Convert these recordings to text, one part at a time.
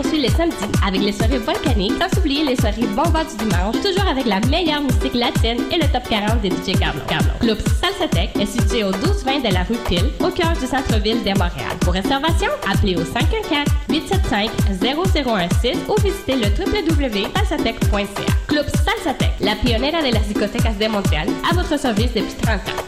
poursuit le samedi avec les soirées volcaniques, sans oublier les soirées bombas du dimanche, toujours avec la meilleure musique latine et le top 40 des DJ Carlo. Club Salsatec est situé au 1220 de la rue Pile, au cœur du centre-ville de Montréal. Pour réservation, appelez au 514-875-0016 ou visitez le www.salsatec.ca. Club Salsatec, la pionnière de la discothèque de Montréal, à votre service depuis 30 ans.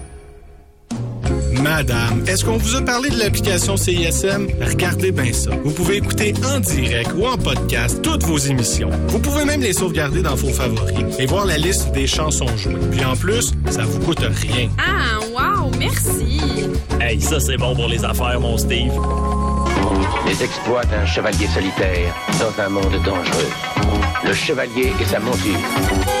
Madame, est-ce qu'on vous a parlé de l'application CISM? Regardez bien ça. Vous pouvez écouter en direct ou en podcast toutes vos émissions. Vous pouvez même les sauvegarder dans vos favoris et voir la liste des chansons jouées. Puis en plus, ça vous coûte rien. Ah, wow, merci. Hey, ça c'est bon pour les affaires, mon Steve. Les exploits d'un chevalier solitaire dans un monde dangereux. Le chevalier et sa monture.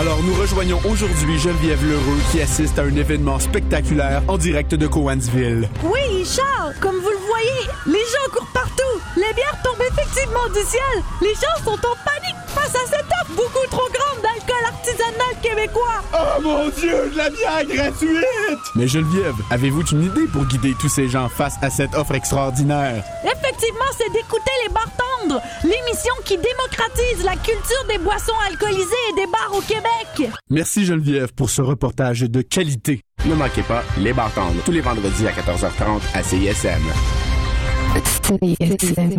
Alors nous rejoignons aujourd'hui Geneviève Lheureux qui assiste à un événement spectaculaire en direct de Cowansville. Oui, Charles, comme vous le voyez, les gens courent partout. Les bières tombent effectivement du ciel. Les gens sont en panique face à cette offre beaucoup trop grande d'alcool artisanal québécois. Oh mon Dieu, de la bière gratuite! Mais Geneviève, avez-vous une idée pour guider tous ces gens face à cette offre extraordinaire? Effectivement, c'est d'écouter les l'émission qui démocratise la culture des boissons alcoolisées et des bars au Québec. Merci Geneviève pour ce reportage de qualité. Ne manquez pas Les Bartendres, tous les vendredis à 14h30 à CISM. CISM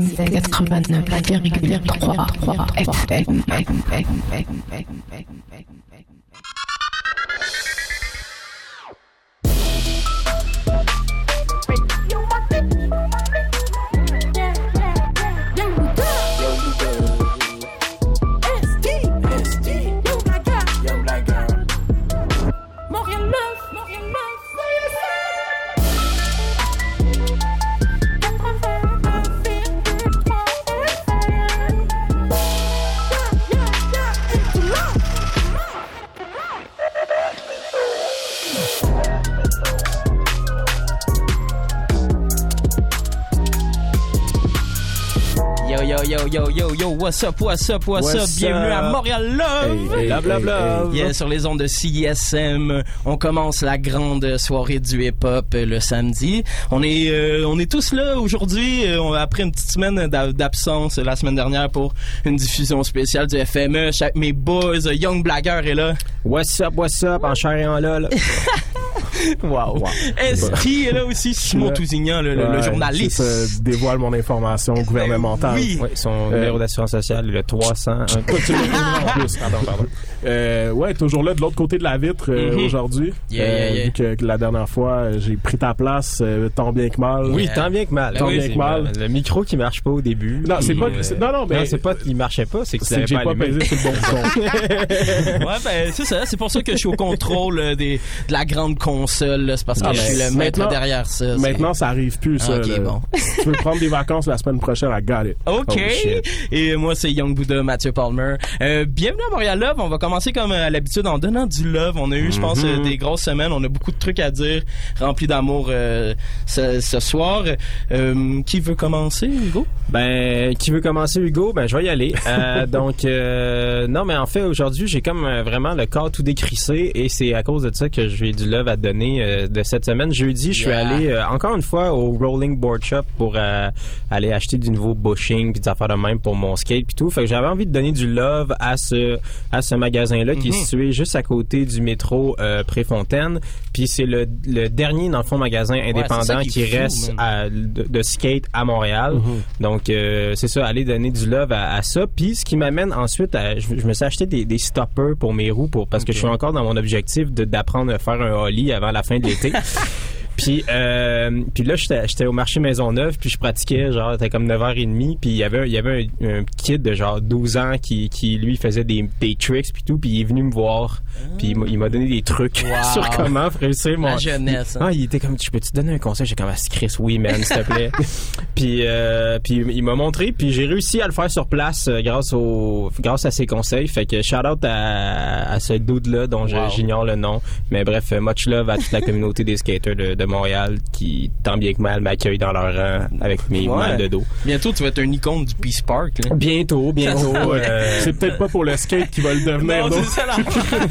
Yo, yo, yo, yo, yo, yo, what's up, what's up, what's, up? Bienvenue à? Montréal Love! Hey, hey, Love, love, hey, love. Yeah, sur les ondes de CISM, on commence la grande soirée du hip-hop euh, le samedi. On est, euh, on est tous là aujourd'hui, euh, après une petite semaine d'a- d'absence la semaine dernière pour une diffusion spéciale du FME. Chaque, mes boys, Young Blagger est là. What's up, what's up, en chair et en lol? wow. Est-ce qui est là aussi? Simon. Tousignan, le, le- le Ouais, journaliste? dévoile mon information gouvernementale. Oui. Ouais, son numéro d'assurance sociale, le 300. un- Toi, tu l'as toujours en plus. Pardon, pardon. Euh, ouais, toujours là de l'autre côté de la vitre euh, Mhm. aujourd'hui. Yeah, Euh, yeah. Vu que, que la dernière fois, euh, j'ai pris ta place, euh, tant bien que mal. Oui, tant bien que mal. Tant Oui, bien que mal. Le micro qui marche pas au début. Non, c'est pas- euh, non, non, mais- c'est pas qu'il marchait pas, c'est que que j'ai pas pesé sur le bon bouton. ouais, ben, c'est ça. C'est pour ça que je suis au contrôle euh, des, de la grande console. Là. C'est parce que Ah, je suis ben, le maître maintenant- derrière ça. Maintenant, ça arrive plus, ça. Ok, là. bon. tu veux prendre des vacances la semaine prochaine, I got it. OK. Oh. Et moi, c'est Young Buddha, Mathieu Palmer. Euh, bienvenue à Montréal Love. On va commencer comme euh, à l'habitude en donnant du love. On a eu, je pense, euh, Mhm. des grosses semaines. On a beaucoup de trucs à dire, remplis d'amour euh, ce, ce soir. Euh, qui veut commencer, Hugo? Ben, qui veut commencer, Hugo? Ben, je vais y aller. Euh, donc, euh, non, mais en fait, aujourd'hui, j'ai comme euh, vraiment le corps tout décrissé et c'est à cause de ça que j'ai du love à te euh, de cette semaine. Jeudi, je suis Yeah. allé euh, encore une fois au Rolling Board Shop pour euh, aller acheter du nouveau bushing puis des affaires de même pour mon skate puis tout. Fait que j'avais envie de donner du love à ce à ce magasin-là qui est Mhm. situé juste à côté du métro Préfontaine. Puis c'est le, le dernier, dans le fond, magasin indépendant qui qui, est fou, reste à- de, de skate à Montréal. Donc, euh, c'est ça, aller donner du love à, à ça. Puis, ce qui m'amène ensuite à... Je, je me suis acheté des, des stoppers pour mes roues pour, parce que je suis encore dans mon objectif d'apprendre à faire un ollie avant la fin de l'été. Puis, euh, puis là, j'étais j'étais au marché Maisonneuve, puis je pratiquais, genre, c'était comme 9h30, puis il y avait, il y avait un, un kid de genre 12 ans qui, qui lui, faisait des, des tricks, puis tout, puis il est venu me voir, puis il m'a- donné des trucs Wow. sur comment réussir mon... La jeunesse, hein. Ah, il était comme, je peux te donner un conseil? J'ai comme, ah, Chris, oui, man, s'il te plaît. puis, euh, puis il m'a montré, puis j'ai réussi à le faire sur place euh, grâce au, grâce à ses conseils. Fait que shout out à, à ce dude là dont Wow. j'ignore le nom. Mais bref, euh, much love à toute la communauté des skaters de, de Montréal qui, tant bien que mal, m'accueillent dans leur rang avec mes Ouais. mal de dos. Bientôt, tu vas être un icône du Peace Park. Là. Bientôt, bientôt. Euh, C'est peut-être pas pour le skate qui va le devenir. Non, ça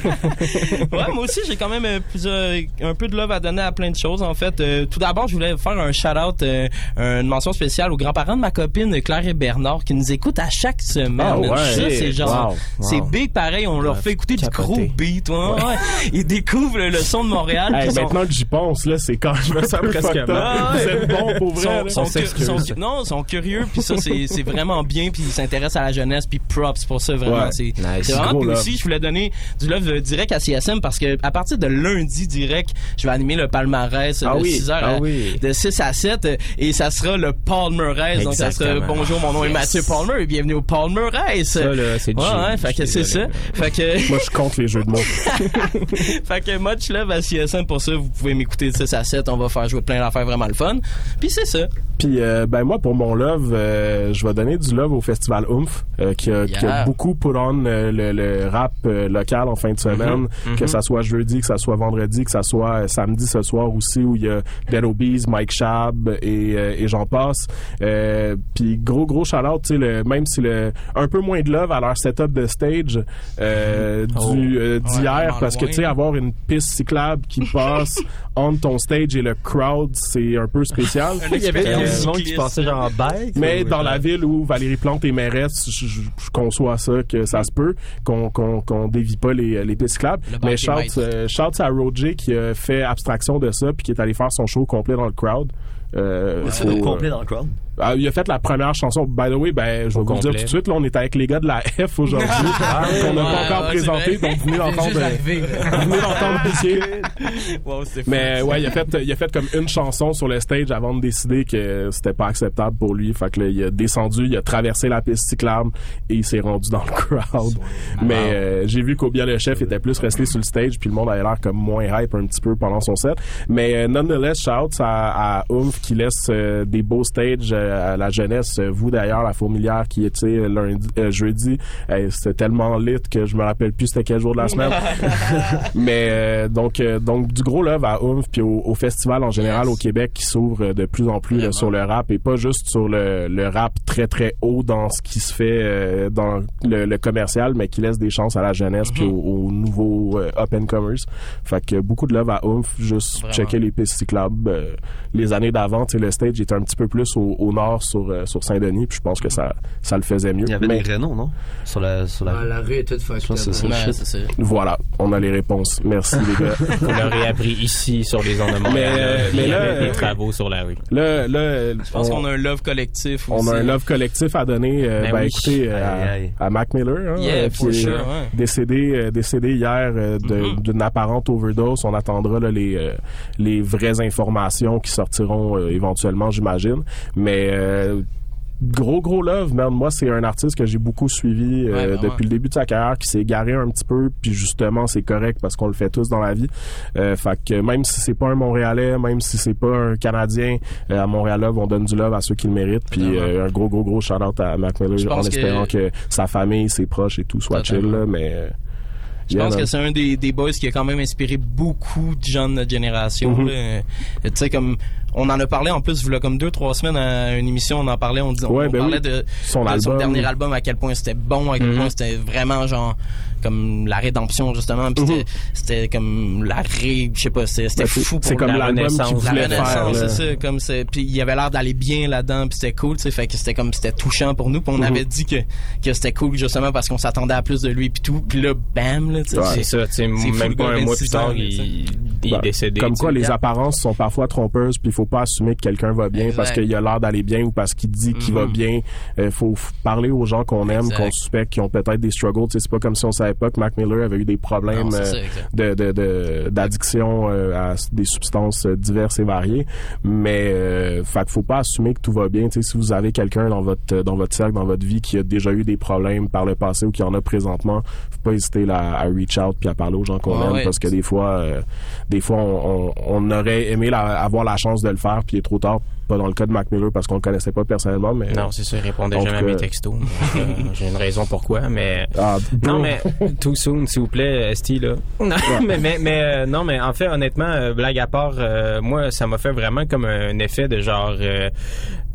ouais, moi aussi, j'ai quand même euh, plusieurs- un peu de love à donner à plein de choses, en fait. Euh, tout d'abord, je voulais faire un shout-out, euh, une mention spéciale aux grands-parents de ma copine Claire et Bernard qui nous écoutent à chaque semaine. Ah ouais. Ça, c'est genre... Wow, C'est big pareil, on leur fait écouter du gros beat. ouais, ouais. Ils découvrent le son de Montréal. Hey, sont- maintenant que j'y pense, là, c'est quand je me sens Presque mal. Vous êtes bon pour vrai. sont, là. sont, On s'excuse. sont- non, sont curieux puis ça c'est c'est vraiment bien puis ils s'intéressent à la jeunesse puis props pour ça vraiment Ouais. c'est Nice. c'est vraiment love. aussi je voulais donner du love euh, direct à CSM parce que à partir de lundi direct je vais animer le palmarès euh, Ah de oui, 6 heures ah à- oui. de 6 à 7 euh, et ça sera le Palmarès donc ça sera Exactement. bonjour mon nom est. Mathieu Palmer et bienvenue au Palmarès ça, là, c'est ouais, fait que Je c'est suis ça. Fait que, Moi, je compte les jeux de mots. fait que much love à CSM pour ça. Vous pouvez m'écouter de 6 à 7. On va faire jouer plein d'affaires vraiment le fun. Puis c'est ça. Puis euh, ben moi pour mon love, euh, je vais donner du love au festival Oomph euh, qui, a, qui a Yeah. beaucoup put on le, le rap local en fin de semaine, que ça soit jeudi, que ça soit vendredi, que ça soit samedi ce soir aussi où il y a Dead Obies, Mike Shab et, et j'en passe. Puis gros gros shout out, tu sais même si le un peu moins de love à leur setup de stage euh, Oh. du Ouais, d'hier parce que tu sais avoir une piste cyclable qui passe entre ton stage et le crowd, c'est un peu spécial. Il y avait des gens qui passaient genre en bike. Mais dans la ville où Valérie Plante est mairesse, je, je- je conçois ça que ça se peut qu'on qu'on qu'on dévie pas les les pistes cyclables. Le Mais shout, euh, shout à Roger qui a fait abstraction de ça puis qui est allé faire son show complet dans le crowd. Euh, C'est au- complet dans le crowd. Ah, il a fait la première chanson. By the way, ben, je vais vous le dire tout de suite, là, on est avec les gars de la F aujourd'hui, Ah qu'on n'a ouais, pas encore ouais, présenté, donc vous venez d'entendre, juste euh, venez. Wow, fou. Mais ouais, il a fait, il a fait comme une chanson sur le stage avant de décider que c'était pas acceptable pour lui. Fait que là, il a descendu, il a traversé la piste cyclable et il s'est rendu dans le crowd. Mais euh, j'ai vu qu'Obia le chef était plus resté sur le stage puis le monde avait l'air comme moins hype un petit peu pendant son set. Mais euh, nonetheless, shout à, à Oomph qui laisse des beaux stages à la jeunesse. Vous d'ailleurs, la fourmilière qui était lundi, euh, jeudi, c'était tellement lit que je me rappelle plus c'était quel jour de la semaine. Mais euh, donc euh, donc du gros love à Oomph puis au, au festival en général Yes. au Québec qui s'ouvre euh, de plus en plus là, sur le rap et pas juste sur le, le rap très très haut dans ce qui se fait euh, dans le, le commercial mais qui laisse des chances à la jeunesse puis Mhm. aux, aux nouveaux euh, up and comers. Fait que beaucoup de love à Oomph juste Vraiment. checker les pistes cyclables euh, les années d'avant, tu sais le stage était un petit peu plus au, au sur euh, sur Saint-Denis puis je pense que ça ça le faisait mieux. Il y avait Mais des Renault, non? Sur la, sur la... Ah, la rue Ouais, shit. c'est ça. voilà, on a les réponses. Merci les gars. Vous l'aurez appris ici sur les ondes de Montréal. Mais, euh, Il y là, avait des travaux sur la rue. Là là Je pense on- qu'on a un love collectif aussi. On a un love collectif à donner. euh, Ben ben, oui. écoutez, euh, Aïe, aïe. à, à Mac Miller, hein, Yeah, qui est sure, ouais. décédé, euh, décédé hier euh, de- Mhm. d'une apparente overdose. On attendra là, les, euh, les vraies informations qui sortiront euh, éventuellement, j'imagine. Mais euh, gros gros love, man. Moi, c'est un artiste que j'ai beaucoup suivi euh, Ouais, depuis le début de sa carrière, qui s'est égaré un petit peu, puis justement, c'est correct parce qu'on le fait tous dans la vie. Euh, fait que même si c'est pas un Montréalais, même si c'est pas un Canadien, euh, à Montréal Love, on donne du love à ceux qui le méritent. Puis un gros gros gros shout out à Mac Miller en que- espérant que... sa famille, ses proches et tout soit chill là, mais. Je pense que c'est un des, des boys qui a quand même inspiré beaucoup de gens de notre génération. Mhm. Tu sais, comme on en a parlé en plus, il y a comme deux, trois semaines à une émission, on en parlait, on, disait, on Ouais, ben parlait oui. de, Son de album. dernier album, à quel point c'était bon, à quel Mhm. point c'était vraiment genre comme la rédemption justement, puis c'était- c'était comme la ré, je sais pas, c'était Ben, fou pour c'est comme la renaissance. La renaissance, c'est ça, comme c'est, puis il avait l'air d'aller bien là-dedans, puis c'était cool, tu sais, fait que c'était comme c'était touchant pour nous, puis on Mhm. avait dit que que c'était cool justement parce qu'on s'attendait à plus de lui puis tout, puis là bam là, tu sais, C'est ça, tu sais, même pas un mois 26 plus tard, sais. il il est Ben, décédé. Comme quoi, les apparences sont parfois trompeuses, puis il faut pas assumer que quelqu'un va bien Exact. parce qu'il a l'air d'aller bien ou parce qu'il dit qu'il va Mhm. bien. Il faut parler aux gens qu'on aime, qu'on suspecte, qui ont peut-être des struggles. C'est pas comme si on savait pas que Mac Miller avait eu des problèmes Non, euh, de d'addiction euh, à des substances euh, diverses et variées. Mais euh, fait faut pas assumer que tout va bien. Si vous avez quelqu'un dans votre dans votre cercle, dans votre vie qui a déjà eu des problèmes par le passé ou qui en a présentement, faut pas hésiter là, à reach out puis à parler aux gens qu'on Ah aime ouais. parce que des fois, euh, des fois, on, on- on aurait aimé la- avoir la chance de le faire puis il est trop tard. Pas dans le cas de Mac Miller parce qu'on le connaissait pas personnellement, mais Non, c'est ça, il répondait jamais à mes cas- textos. Euh, J'ai une raison pourquoi, mais... Ah, non, mais too soon, s'il vous plaît, Esti, là. Non, mais, mais, mais, euh, non, mais en fait, honnêtement, euh, blague à part, euh, moi, ça m'a fait vraiment comme un effet de genre...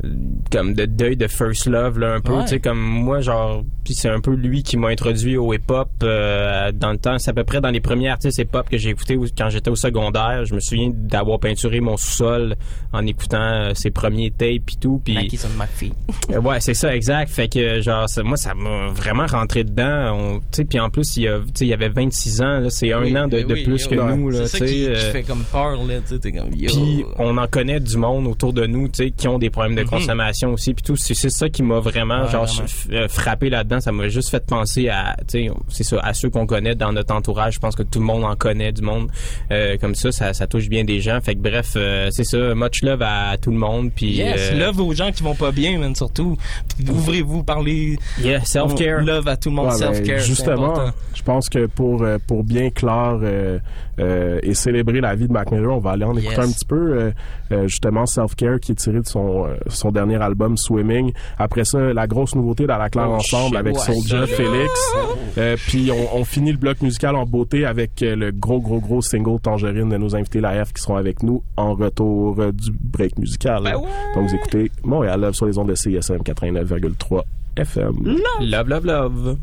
euh, comme de deuil de first love là un peu Ouais. tu sais comme moi genre puis c'est un peu lui qui m'a introduit au hip hop dans le temps c'est à peu près dans les premiers artistes hip hop que j'ai écouté quand j'étais au secondaire je me souviens d'avoir peinturé mon sous-sol en écoutant euh, ses premiers tapes puis tout puis euh, ouais, c'est ça, exact. Fait que, genre, ça- moi, ça m'a vraiment rentré dedans. Tu sais, puis en plus, il y, a, tu sais, il y avait 26 ans, là, c'est un Oui, an de, mais de oui, plus que nous, là, tu sais. euh, fait comme peur, là, tu sais, comme, puis on en connaît du monde autour de nous, tu sais, qui ont des problèmes de Mhm. Consommation aussi, puis tout. C'est c'est ça qui m'a vraiment, Ouais, genre, vraiment. euh, frappé là-dedans. Ça m'a juste fait penser à, tu sais, c'est ça, à ceux qu'on connaît dans notre entourage. Je pense que tout le monde en connaît du monde. Euh, comme ça, ça, ça touche bien des gens. Fait que bref, euh, c'est ça. Much love à tout le monde. Puis Yes, euh, love aux gens qui vont pas bien, man, surtout. Ouvrez-vous, parlez. Yeah, self-care. Love à tout le monde, Ouais, ben, self-care. c'est justement, je pense que pour euh, pour bien clore euh, et célébrer la vie de Mac Miller, on va aller en écouter Yes. un petit peu euh, euh, justement Self Care qui est tiré de son son dernier album Swimming. Après ça, la grosse nouveauté dans la claire Oh, ensemble avec ouais, Soulja. Félix. Euh, puis on, on finit le bloc musical en beauté avec le gros gros gros single Tangerine de nos invités la F qui seront avec nous en retour du break musical. Ben Donc vous écoutez Montréal Love sur les ondes de CSM 89,3 FM. Love, love, love.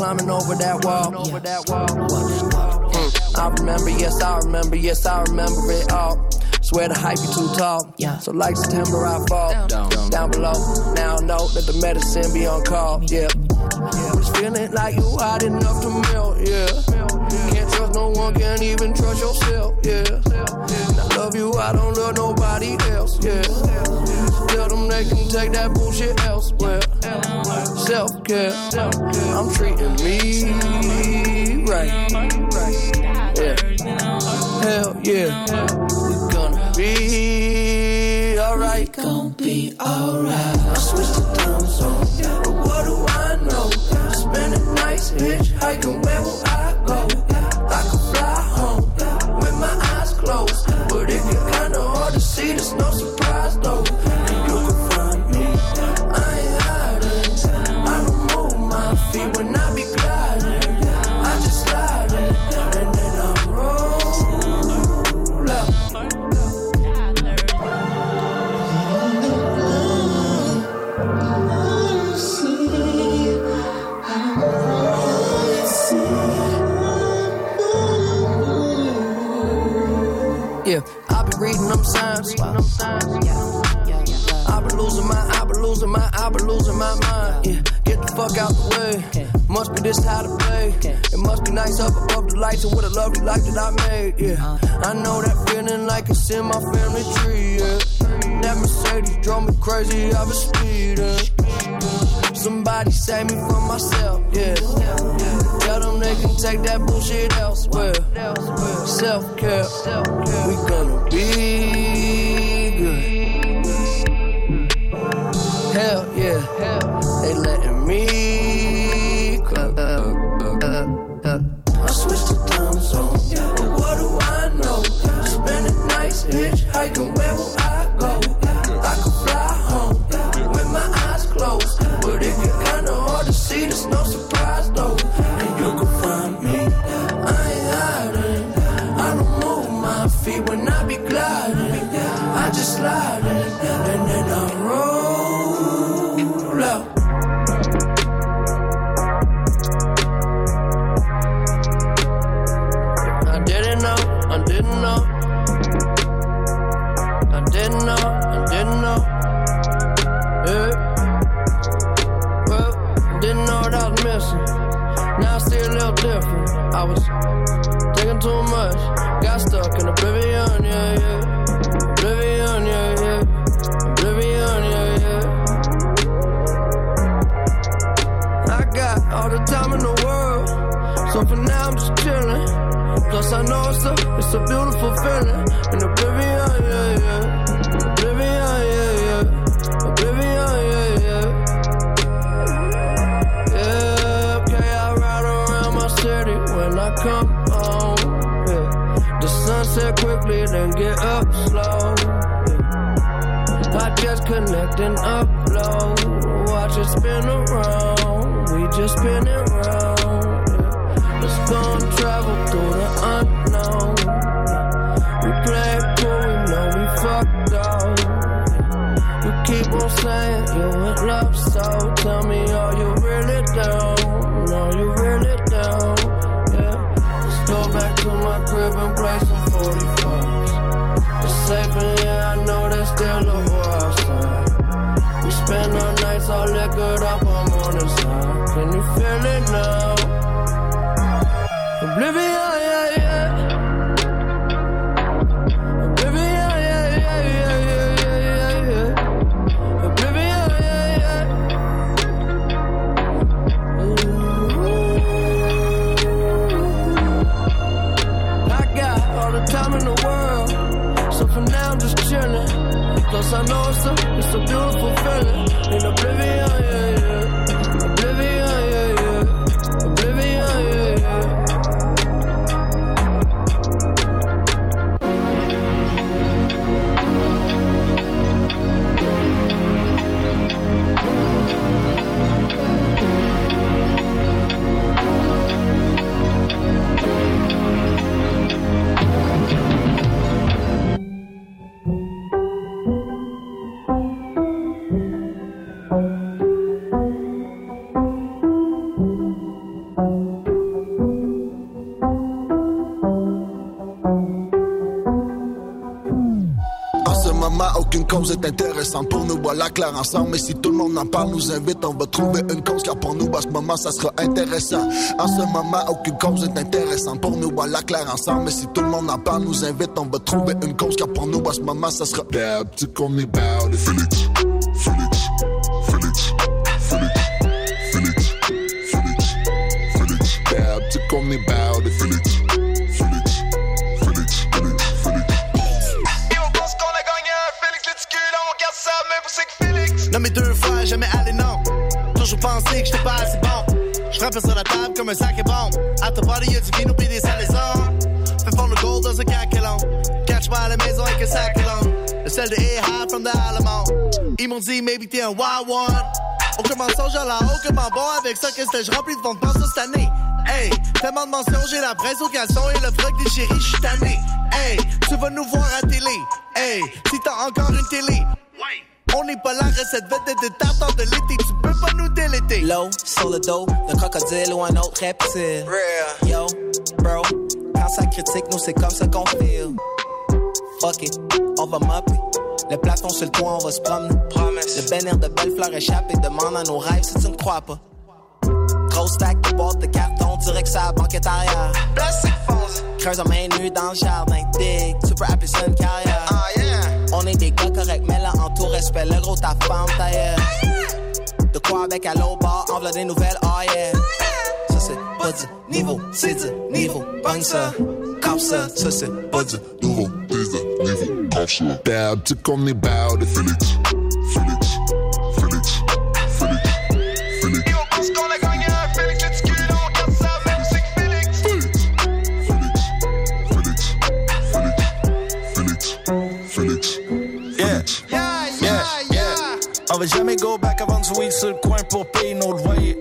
Climbing over that wall. Over that wall. Mm, I remember, yes, I remember, yes, I remember it all. Swear the hype be too tall. Yeah. So like September, I fall down, down below. Now I know that the medicine be on call. Yeah. But it's feeling like you hot enough to melt. Yeah. Can't trust no one, can't even trust yourself. Care, I'm treating me right. Yeah. Hell yeah. We gonna be alright. Gonna be alright. Up above the lights and what a lovely life that I made. Yeah, uh-huh. I know that feeling like it's in my family tree. Yeah, that Mercedes drove me crazy. I was speeding. Somebody save me from myself. Yeah, tell them they can take that bullshit elsewhere. Self care, we gonna be Plus I know it's a, it's a beautiful feeling. In oblivion, yeah, yeah. Est intéressante pour nous. Voilà clair ensemble. Mais si tout le monde en parle, nous invite, on va trouver une cause. Car pour nous, à ce moment, ça sera intéressant. En ce moment, aucune cause est intéressante pour nous. Voilà clair ensemble. Mais si tout le monde en parle, nous invite, on va trouver une cause. Car pour nous, à ce moment, ça sera. Félix, Félix, Félix, Félix, Félix, Félix, Félix. About it. Félix, frappe sur la table comme un sac et bombe. À ta body, y'a du vino pis des salaisons. Fais fondre le gold dans un caquelon. Catch-moi à la maison avec un sac long. Le sel de high from the Alamo. Ils m'ont dit, maybe t'es un wild one. Aucun mensonge à la aucunement bon avec ça que c'était je remplis de fonds de cette année. Hey, tellement de mentions, j'ai la presse au caleçon et le froc des chéris, j'suis tanné. Hey, tu vas nous voir à télé. Hey, si t'as encore une télé. On n'est pas la recette vedette de tartare de l'été, tu peux pas nous déléter. Low, sur le dos d'un crocodile ou un autre reptile. Yo, bro, quand ça critique, nous c'est comme ça qu'on feel. Fuck it, on va mopper. Le plafond sur le toit, on va se promener. Le bénir de belles fleurs échappées demande à nos rêves si tu ne crois pas. Gros stack de boîtes de carton, direct sur la banquette arrière. Foncé. Creuse en main nue dans le jardin. Dig, tu peux appeler ça une carrière. On est des gars corrects, mais là, en tout respect, le gros ta femme tailleur. De quoi avec à l'eau bar, en v'là des nouvelles, oh yeah. Ça c'est pas du niveau, c'est du niveau. Bang ça, comme ça, ça c'est pas du nouveau, c'est du niveau. Comme ça. Dab, tu connais. Félix, Félix, Félix, va jamais go back avant du weed sur le coin pour payer nos loyers.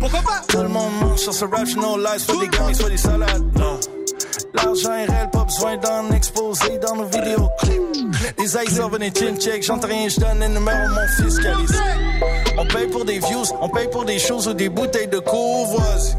Pourquoi pas? Tout le monde mange sur ce rap, no lies, soit des gummies, soit des salades. Non. L'argent est réel, pas besoin d'en exposer dans nos vidéoclips. Les eyes venaient chin check, j'entends rien, je donne un numéro mon fiscaliste. On paye pour des views, on paye pour des choses ou des bouteilles de courvoisie.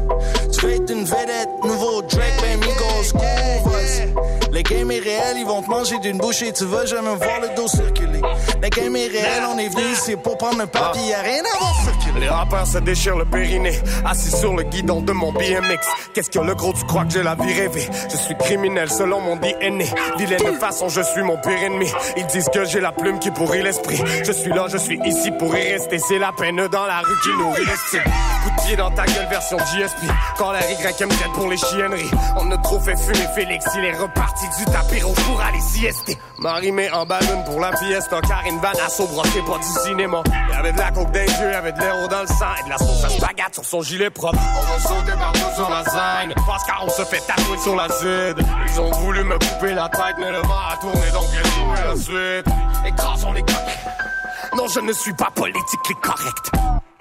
Tu veux être une vedette, nouveau Drake, ben Migos, courvoisie. Le game est ils vont te manger d'une bouche et tu vas jamais voir le dos circuler. Le game est on est venu ici pour prendre un papier, y'a rien à voir circuler. Les rappeurs se déchirent le périnée, assis sur le guidon de mon BMX. Qu'est-ce que le gros, tu crois que j'ai la vie rêvée? Je suis criminel selon mon DNA. Vilaine façon, je suis mon pire ennemi. Ils disent que j'ai la plume qui pourrit l'esprit. Je suis là, je suis ici pour y rester. C'est la peine dans la rue qui nourrit l'estime. Coup de pied dans ta gueule, version GSP. Quand la YM pour les chienneries. On a trop fait fumer Félix, il est reparti du tapis rouge pour aller siester. Marie met en ballon pour la fiesta. Karine Vanasso brossé pas du cinéma. Y'avait de la coke les yeux, y'avait de l'héros dans le sang et de la sauce à sur son gilet propre. On va sauter partout sur la scène. Parce qu'on se fait tatouer sur la zid. Ils ont voulu me couper la tête, mais le vent a tourné donc j'ai joué la suite. Écrasons les coques. Non, je ne suis pas politiquement correct.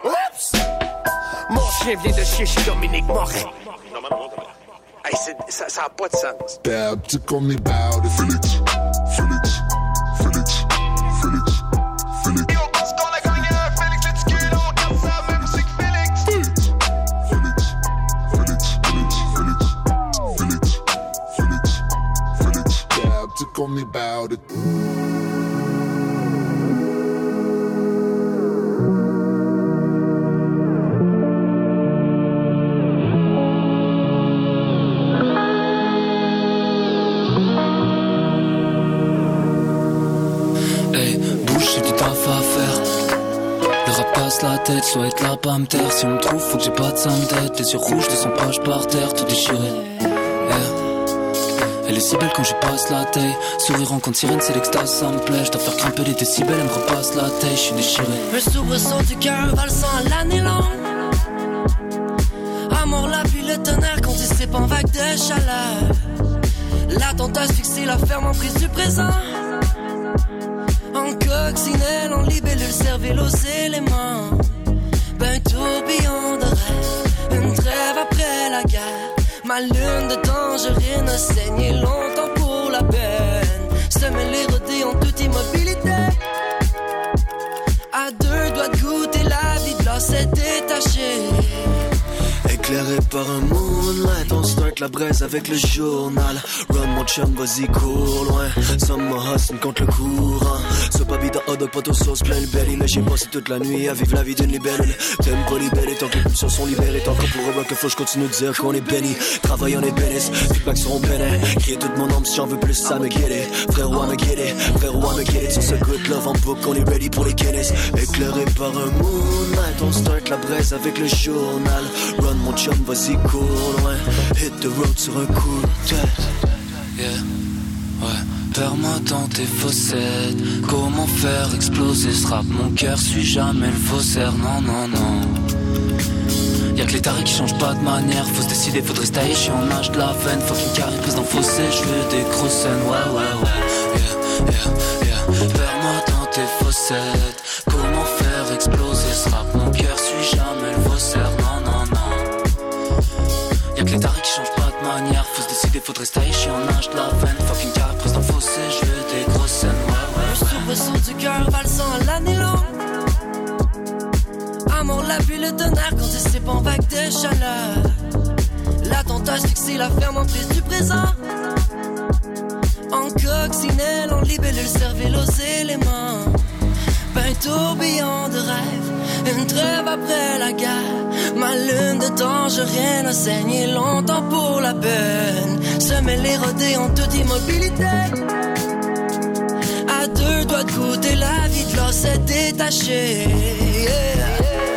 Oups! Mon chien vient de chier chez Dominique Moret. Hey, c'est- ça, ça a pas de sens. Dab, tu connais about it. Félix, Félix, Félix, Félix, Félix. Dab, tu connais about it. Soit être là, pas me taire. Si on me trouve, faut que j'ai pas de somme tête. Les yeux rouges, de son page par terre, tout déchiré. Elle est si belle quand je passe la taille. Sourire en compte sirène, c'est l'extase, ça me plaît. Je dois faire grimper les décibels, elle me repasse la taille, je suis déchiré. Un soubresaut du cœur valsant à l'année longue. Amour, la pluie, le tonnerre quand il en vague de chaleur. L'attente asphyxie la ferme en prise du présent. En coccinelle, en libellule, cervelle aux éléments. Ma lune de tangerine a saigné longtemps pour la peine. Semer les rodés en toute immobilité. À deux doigts de goûter la vie de l'or s'est détachée. Éclairé par un moonlight, on start la braise avec le journal. Run mon chum, vas-y cours loin. Summer hustle contre le courant. Ce baby de hot dog, poteau sauce, plein le belly. Mais j'ai passé toute la nuit à vivre la vie d'une libellule. T'aimes pas libérer tant que les pulsions sont libérées. Tant que pour eux que faut je continue de dire qu'on est béni. Travail on est bénis, feedback seront bénis. Crier toute mon âme si j'en veux plus, ça me guérit. Frérot, à me guérir, frérot, à me guérir. Sur ce good love en book, on est ready pour les Guinness. Éclairé par un moonlight, on start la braise avec le journal. Run mon chum, vas-y cours loin. Hit the road sur un coup de tête. Yeah, ouais. Perds-moi dans tes fossettes. Comment faire exploser ce rap? Mon cœur suit jamais le faussaire. Non, non, non. Y'a que les tarés qui changent pas de manière. Faut se décider, faudrait se tailler. J'suis en âge de la veine. Fucking carré prise dans fossé. J'veux des grosses scènes. Ouais, ouais, ouais. Yeah, yeah, yeah. Perds-moi dans tes fossettes. Comment faire exploser ce rap? Décider, faudrait se tailler. J'suis en âge de la veine. Fucking carré prise dans le fossé. J'veux des grosses scènes. Ouais, ouais, soubresaut du cœur valsant à l'année longue. Amour, la pluie, le tonnerre quand il s'est en vague de chaleur. L'attente asphyxie la ferme en prise du présent. En coccinelle, en libellule, cervelle aux éléments. Ben tourbillon de rêve, une trêve après la guerre. Ma lune de tangerine a saigné longtemps pour la peine. Semer les rodés en toute immobilité. À deux doigts de goûter la vie de l'or s'est détachée. Yeah.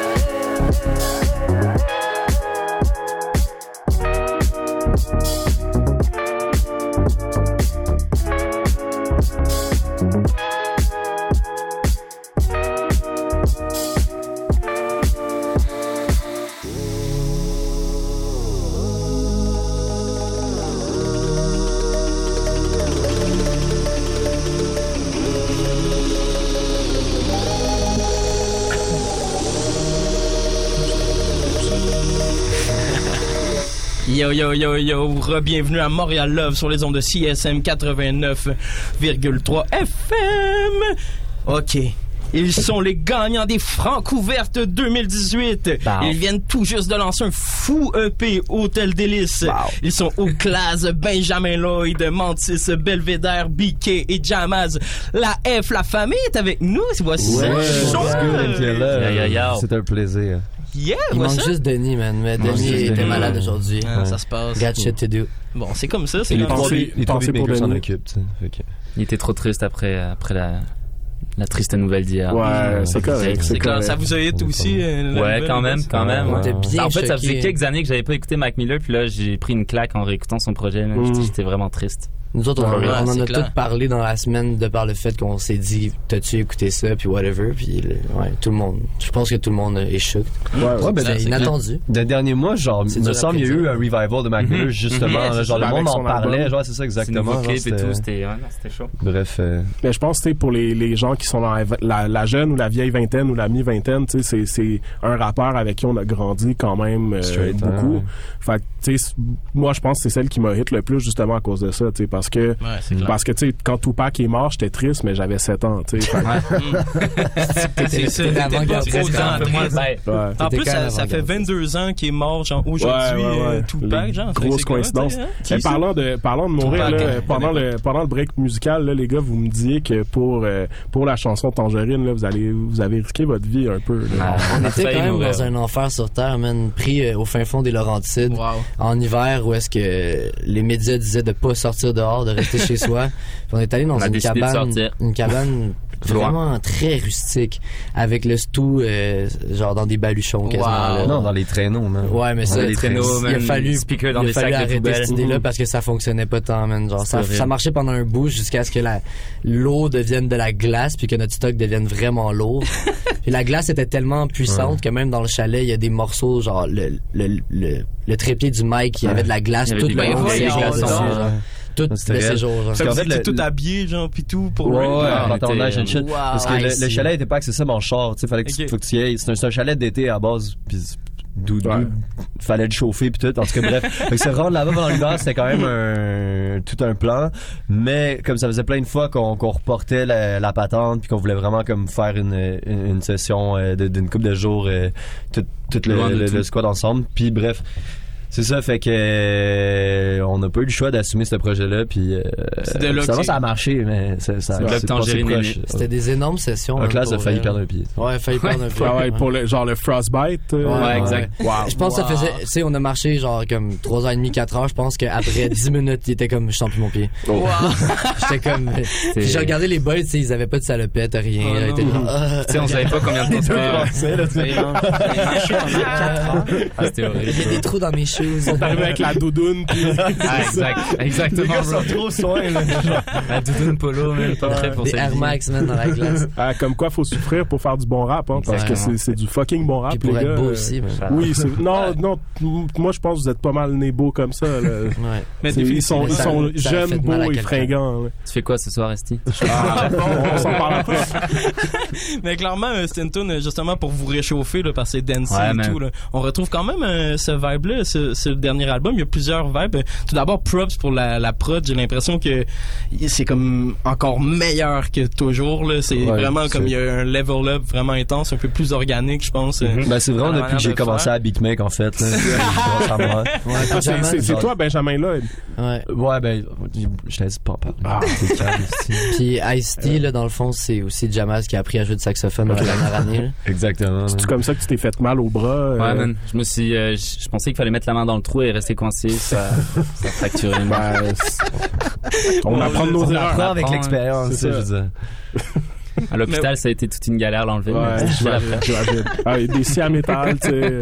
Yo yo yo yo, bienvenue à Montréal Love sur les ondes de CSM 89,3 FM. OK. Ils sont les gagnants des Francouvertes 2018. Ils viennent tout juste de lancer un fou EP Hôtel Délice. Ils sont classes Benjamin Lloyd, Mantis, Belvedere, BK et Jamaz. La F, la famille est avec nous. Voici Ouais. C'est un plaisir. Yeah, Il manque ça. juste Denis, man. Mais Denis était Denis. malade aujourd'hui. Ah, ça se passe. Got shit to do. Bon, c'est comme ça. C'est les pensez pour s'en Denis. Fait que- Il était trop triste après, après la, la triste nouvelle d'hier. Ouais, c'est correct, C'est clair, ça vous a hit aussi. euh, Ouais, quand même, quand même. On était bien en fait, ça faisait quelques années que j'avais pas écouté Mac Miller, puis là, j'ai pris une claque en réécoutant son projet. Mm. J'étais vraiment triste. Nous autres, on, Ouais, on en a clair. tous parlé dans la semaine de par le fait qu'on s'est dit, t'as-tu écouté ça, puis whatever, puis le- ouais, tout le monde. Je pense que tout le monde est choqué. Ouais, ben, c'est inattendu. Des derniers mois, genre, il me semble, il y a eu un revival de Mac Miller, Mhm. justement. Ouais, genre, le monde en parlait, album. genre, c'est ça exactement. genre, clip et tout, c'était- ouais, chaud. Bref, euh, Mais je pense que pour les, les gens qui sont dans la, la- la jeune ou la vieille vingtaine ou la mi-vingtaine, tu sais, c'est un rappeur avec qui on a grandi quand même euh, Straight, hein, beaucoup. ouais. Fait que, tu sais, moi je pense que c'est celle qui m'a hit le plus justement à cause de ça, tu sais, parce que parce que tu sais quand Tupac est mort, j'étais triste mais j'avais 7 ans, tu sais. C'est ça. En plus, ça, fait avant-gardiste. 22 ans qu'il est mort, genre, aujourd'hui, Ouais, ouais, ouais. euh, Tupac, genre. Grosse coïncidence. hein? Mais parlant de parlant de mourir là, hein, pendant le pendant le break musical là, les gars, vous me disiez que pour euh, pour la chanson Tangerine là, vous allez vous avez risqué votre vie un peu. là. On était quand même dans un enfer sur Terre, man, pris euh, au fin fond des Laurentides, Wow. en hiver, où est-ce que les médias disaient de pas sortir dehors, de rester chez soi. Puis on est allé dans une cabane, une cabane vraiment très rustique, avec le stou, euh, genre dans des baluchons quasiment. Wow. là. non, dans les traîneaux, man. Ouais, mais ça, les traîneaux, il a fallu, speakers dans il a fallu arrêter idée-là parce que ça fonctionnait pas tant, man. Genre, ça, marchait pendant un bout jusqu'à ce que la, l'eau devienne de la glace puis que notre stock devienne vraiment lourd. puis la glace était tellement puissante que même dans le chalet, il y a des morceaux, genre, le, le, le, le trépied du mic, il y avait de la glace tout des le long Tout C'était de réel. ces jours. genre. Parce qu'en fait, le- tout habillé, genre, pis tout, pour Ouais, ouais, Ah, and shit. Wow. Parce que le, chalet était pas accessible en char, tu sais, fallait que, Ok. faut que tu y ailles. C'est un, chalet d'été à base, puis d'où d'où- Ouais. fallait le chauffer puis tout. En tout cas, bref. fait que se rendre là-bas pendant l'hiver, c'était quand même un, tout un plan. Mais comme ça faisait plein de fois qu'on qu'on reportait la, la patente puis qu'on voulait vraiment comme faire une, une, une session euh, d'une couple de jours, euh, tout, tout le, le squad ensemble. Puis bref. C'est ça, fait que euh, on n'a pas eu le choix d'assumer ce projet-là, puis euh, C'est de là finalement, que ça a marché, mais ça, ça. C'était des énormes sessions. Un man, classe a failli perdre un pied. Ouais, failli perdre un pied. Ouais, ouais. pour le genre le frostbite. euh, Ouais, exact. Wow. Je pense que ça faisait, tu sais, on a marché genre comme 3h30, 4h. Je pense qu'après 10 minutes, il était comme, je sens plus mon pied. J'étais comme, puis j'ai regardé les boys, tu sais, ils avaient pas de salopette, rien. Oh étaient genre, ah. Tu sais, on savait pas combien de temps ça tu sais. Ah, c'était horrible. Il y a des trous dans mes shoes. T'arrives avec la doudoune puis Ah, exact, exactement. bro. trop soin, là. La doudoune polo, même, pas prêt pour Des Air. Max, man, dans la glace. Ah, comme quoi faut souffrir pour faire du bon rap hein, parce que c'est c'est du fucking bon rap Puis pour les être gars. beau euh, aussi, man. Oui, c'est non non moi je pense que vous êtes pas mal nés beaux comme ça là. Ouais. Mais ils sont ils sont jeunes, beaux et fringants. Tu fais quoi ce soir, Esti? Ah, on s'en parle après. Mais clairement, euh, c'est une tune euh, justement pour vous réchauffer là, parce que c'est dancing Ouais, et tout. Là. On retrouve quand même euh, ce vibe-là, ce, ce dernier album. Il y a plusieurs vibes. Tout d'abord, props pour la, la prod. J'ai l'impression que c'est comme encore meilleur que toujours. Là. C'est Ouais, vraiment c'est- comme il y a un level up vraiment intense, un peu plus organique, je pense. Ben, c'est vraiment depuis que j'ai commencé faire. à Beatmake, en fait. Ouais, c'est- C'est c'est genre- toi Benjamin Lloyd. Ouais. Ouais, ben, je dit pas parler. Ah. Puis Ice-T, là, dans le fond, c'est aussi Jamaz qui a appris à jouer de saxophone dans la dernière année. là. Exactement. C'est comme ça que tu t'es fait mal au bras. euh, man. Je me suis, euh, je je pensais qu'il fallait mettre la main dans le trou et rester coincé. Ça, ça a fracturé. ben, c'est- on apprend de nos On erreurs. apprend avec l'expérience, À l'hôpital, ça a été toute une galère l'enlever. Ouais, j'imagine. Ah, des scies à métal, tu sais.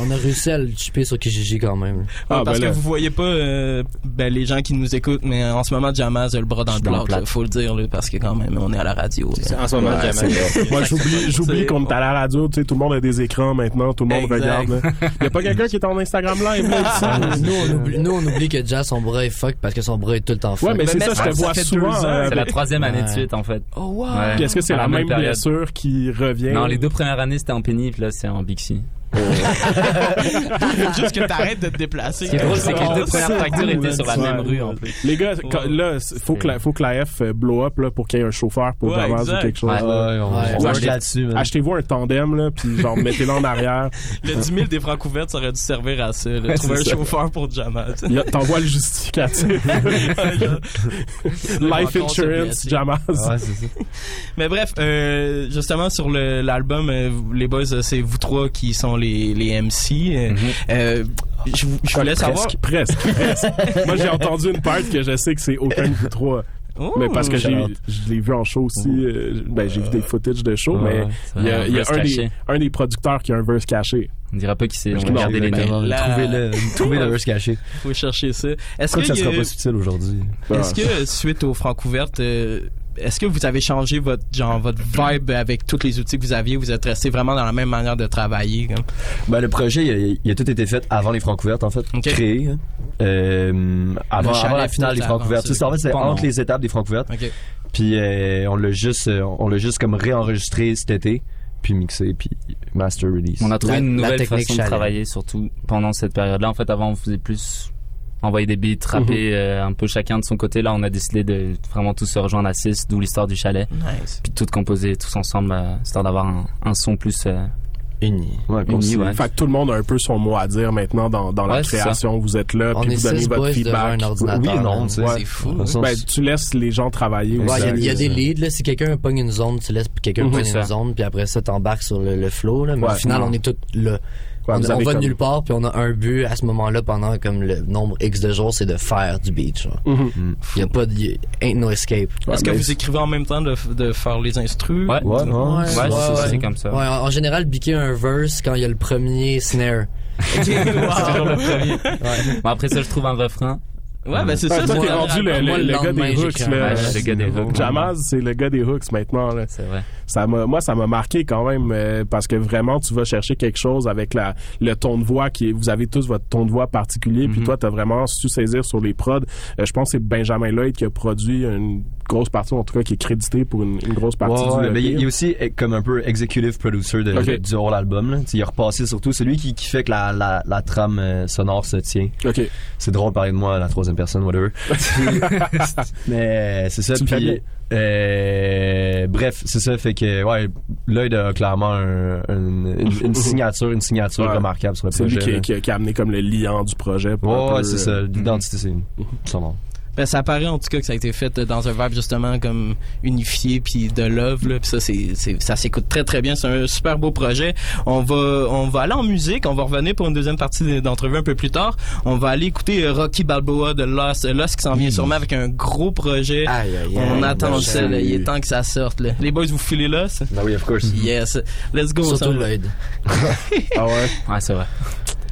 On a réussi à le chipper sur Kijiji quand même. Ouais, Ah, parce ben que là. vous voyez pas euh, ben, les gens qui nous écoutent, mais en ce moment, Jamaz a le bras dans le suis dans plat. le là, Faut le dire, là, parce que quand même, on est à la radio. En ce moment, Ouais, Jamaz. Moi, j'oublie, qu'on est à la radio, tu sais, tout le monde a des écrans maintenant, tout le monde Exact. regarde. là. Y a pas quelqu'un qui est en Instagram live, là, nous, on oublie, nous, on oublie que Jazz, son bras est fuck parce que son bras est tout le temps fuck. Ouais, mais c'est ça, je te vois souvent. euh, C'est la troisième année de suite, en fait. Oh, wow! Est-ce que c'est la la même même blessure qui revient? Non, les deux premières années, c'était en pénible, là, c'est en Bixi. Faut juste que t'arrêtes de te déplacer. Ce qui est drôle, c'est que les deux premières c'est factures étaient sur la même rue, en plus. Les gars, quand- là, faut que la, faut que la F euh, blow up là, pour qu'il y ait un chauffeur pour Ouais, Jamaz ou quelque chose. Ouais. là. Ouais, on, Ouais, là-dessus. Achetez-vous un tandem, là, puis genre, mettez-le en arrière. Le 10 000 des francs couverts, ça aurait dû servir à ça. Trouver un c'est ça. chauffeur pour a- T'envoies le justificatif. Life insurance, Jamaz. Ouais, c'est ça. Mais bref, euh, justement sur le- l'album, euh, les boys, euh, c'est vous trois qui sont les, les MC. euh, euh, je, vous- je voulais savoir. Presque, presque, presque. Moi, j'ai entendu une part que je sais que c'est aucun de vous trois. Oh, mais parce que j'ai, je l'ai vu en show aussi. euh, ben, j'ai vu des footage de show, Ouais, mais il y a, y un, des, caché. un des producteurs qui a un verse caché. On dira pas qui c'est, garder les. La- Trouvez-le, trouvez le verse caché. faut chercher ça. Je Est-ce crois que, que ça sera pas subtil aujourd'hui. est-ce que suite aux francouvertes, euh, est-ce que vous avez changé votre genre votre vibe avec tous les outils que vous aviez Vous êtes resté vraiment dans la même manière de travailler comme? Ben, le projet, il a, il a tout été fait avant les Francouvertes, en fait. Créé. hein. Euh, avant, la finale tout des Francouvertes. c'est- C'est- En fait, c'est entre les étapes des Francouvertes. Ok. Puis euh, on l'a juste, on l'a juste comme réenregistré cet été, puis mixé, puis master release. On a trouvé La- une nouvelle technique façon de travailler, surtout pendant cette période-là. En fait, avant, on faisait plus envoyer des beats, rapper euh, un peu chacun de son côté. Là, on a décidé de vraiment tous se rejoindre à 6, d'où l'histoire du chalet. Nice. Puis tout composer tous ensemble, euh, histoire d'avoir un, un son plus euh, uni. Ouais, uni. concis. Ouais. Fait que tout le monde a un peu son mot à dire maintenant dans, dans la Ouais, création. Vous êtes là, On puis vous donnez votre feedback. un ordinateur. Oui ou non. Ouais. C'est fou. Le Ben, tu laisses les gens travailler Ouais, il y a- aussi. il y, a des leads, là. Si quelqu'un pogne une zone, tu laisses quelqu'un Mhm. pogne une zone, puis après ça, t'embarques sur le, le flow, là. Mais Ouais. au final, on est tous là. Ouais, on vous on va de comme- nulle part, puis on a un but à ce moment-là pendant comme le nombre X de jours, c'est de faire du beat, genre. Mhm. Il y a pas de, ain't no escape. Ouais, Est-ce que vous écrivez en même temps de, de faire les instrus Ouais. Ouais, ouais. Ouais, c'est- comme ça. Ouais, en, en général, biquer un verse quand il y a le premier snare. C'est toujours le premier. Bon, après ça, je trouve un refrain. Ouais, ben c'est Ouais, ça. toi, c'est t'es rendu le, gars des hooks, là. Le gars des. Jamaz, c'est le gars des hooks maintenant, là. C'est vrai. Ça m'a, moi, ça m'a marqué quand même, euh, parce que vraiment, tu vas chercher quelque chose avec la, le ton de voix qui est, vous avez tous votre ton de voix particulier, puis Mhm. toi, t'as vraiment su saisir sur les prods. Euh, je pense que c'est Benjamin Lloyd qui a produit une grosse partie, en tout cas, qui est crédité pour une, une grosse partie du mais il il est aussi eh, comme un peu executive producer de, Ok. de- du whole album. Il a repassé surtout celui qui, qui fait que la, la, la trame euh, sonore se tient. C'est drôle de parler de moi à la troisième personne, whatever. mais c'est ça. Puis. Euh, bref, c'est ça. Fait que ouais, Lloyd a clairement un- un- une, une signature, une signature Ouais. remarquable sur le C'est projet. lui qui, a- amené comme le liant du projet. pour Ouais, c'est ça. euh, L'identité, c'est sonore. Ben, ça paraît en tout cas que ça a été fait dans un vibe justement comme unifié puis de love là. Puis ça c'est c'est- ça s'écoute très très bien. C'est un super beau projet. On va on va aller en musique. On va revenir pour une deuxième partie d'entrevue un peu plus tard. On va aller écouter euh, Rocky Balboa de Lost. Euh, Lost qui s'en vient sûrement avec un gros projet. Aïe, aïe, aïe. On attend Ben, ça. là. Il est temps que ça sorte. Là. Les boys vous filez Lost. Ben oui, of course. Yes. Let's go. Surtout. Lloyd. Ah ouais? Ouais, c'est vrai.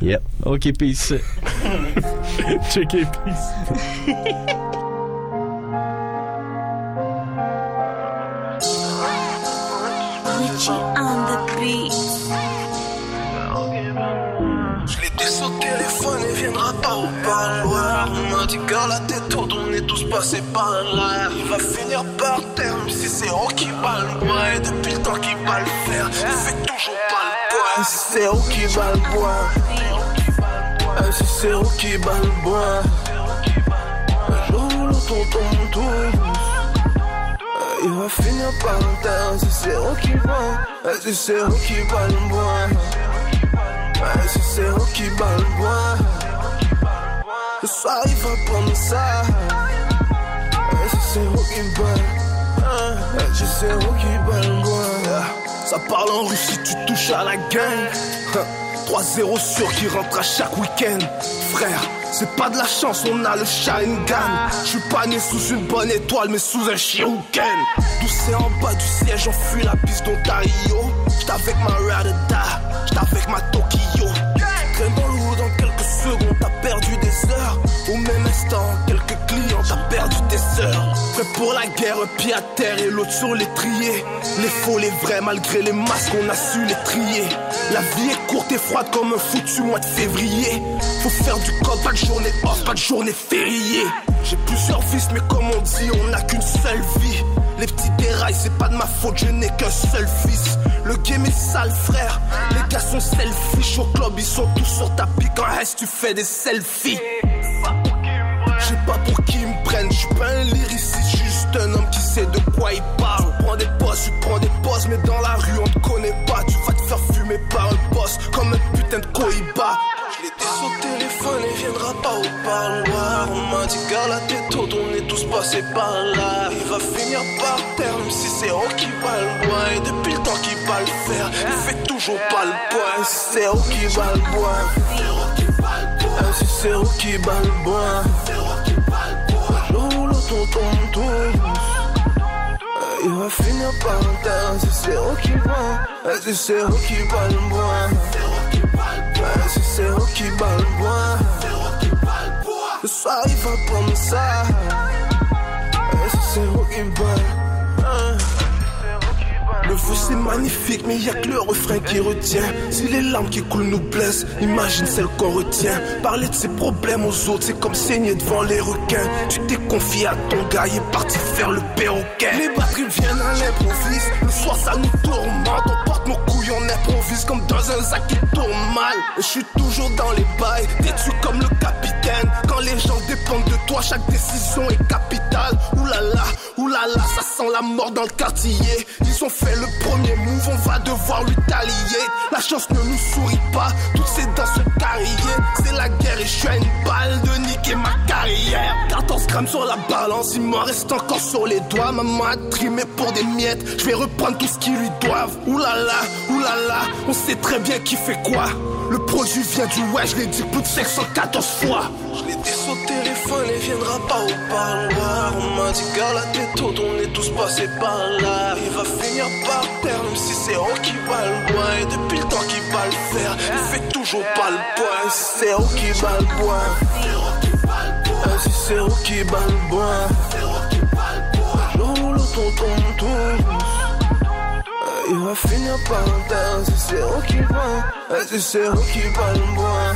Yep. Ok peace. Check it, on the beat. Je l'ai dit au téléphone et viendra pas au parloir. On m'a dit gars la tête haute, on est tous passés par là. Il va finir par terre, même si c'est Ro qui bat le bois. Et depuis le temps qu'il va le faire, il fait toujours pas le bois. Si c'est Ro qui bat le bois, Si c'est Ro qui bat le bois. Un jour ou l'autre on tombe tous. Il va finir par le terre, si c'est Ro qui bat, Ah, si c'est Ro qui bat le bois. Ouais, si c'est qui bat le soir il va prendre ça si c'est bat Ouais, si c'est le bois Ça parle en Russie, tu touches à la gang 3-0 sûr qui rentre à chaque week-end. Frère, c'est pas de la chance, on a le Sharingan Je suis pas né sous une bonne étoile mais sous un Shiruken Doucet en bas du siège, on fuit la piste d'Ontario. J'étais avec ma Radada, j'étais avec ma Tokyo. Traîne dans le dans quelques secondes, t'as perdu des heures. Au même instant, quelques t'as perdu tes heures Prêt pour la guerre, un pied à terre et l'autre sur l'étrier. Les faux, les vrais, malgré les masques, on a su les trier. La vie est courte et froide comme un foutu mois de février. Faut faire du code, pas de journée off, pas de journée fériée. J'ai plusieurs vices, mais comme on dit, on n'a qu'une seule vie. Les petits dérails, c'est pas de ma faute, je n'ai qu'un seul fils. Le game est sale frère. Les gars sont selfish au club, ils sont tous sur tapis. Quand est-ce tu fais des selfies? Je sais pas pour qui ils me prennent, je suis pas un lyriciste, juste un homme qui sait de quoi il parle. On prend des postes, tu prends des postes, mais dans la rue on te connaît pas. Tu vas te faire fumer par un boss comme un putain de cohiba. Je l'ai dit téléphone et viendra pas au parloir. On m'a dit, gars, la tête haute, on est tous passés par là. Il va finir par terre, même si c'est on qui va le. Et depuis le temps qu'il va le faire, il fait toujours pas le point. C'est on qui va le bois. C'est qui va le. Finir par terre, si c'est eux qui si c'est eux qui va le bois. C'est eux qui va le bois. Le soir il va prendre ça. C'est eux qui va. C'est magnifique, mais y a que le refrain qui retient. Si les larmes qui coulent nous blessent, imagine celles qu'on retient. Parler de ses problèmes aux autres, c'est comme saigner devant les requins. Tu t'es confié à ton gars, il est parti faire le perroquet. Les batteries viennent à l'improviste, le soir ça nous tourmente. On porte nos couilles, on improvise comme dans un sac qui tourne Je suis toujours dans les bails, têtu comme le capitaine. Quand les gens dépendent de toi, chaque décision est capitale. Oulala, oulala, ça sent la mort dans le quartier. Ils ont fait le premier move, on va devoir lui talier. La chance ne nous sourit pas, toutes ces dents sont carriées. C'est la guerre et je suis à une balle de niquer ma carrière. 14 grammes sur la balance, il m'en reste encore sur les doigts. Maman a trimé pour des miettes, je vais reprendre tout ce qu'ils lui doivent. Oulala, oulala, on sait très bien qui fait quoi. Le produit vient du ouais, je l'ai dit plus de 514 fois. Je l'ai dit au téléphone et viendra pas au parloir. On m'a dit, gars, la tête haute, on est tous passés par là. Il va finir par terre, même si c'est eux qui va. Et depuis le temps qu'il va le faire, il fait toujours pas le point. C'est eux qui va le Si c'est eux qui va le tonton, tous. Il va finir par terre, si c'est eux qui va, si c'est eux qui va le bois.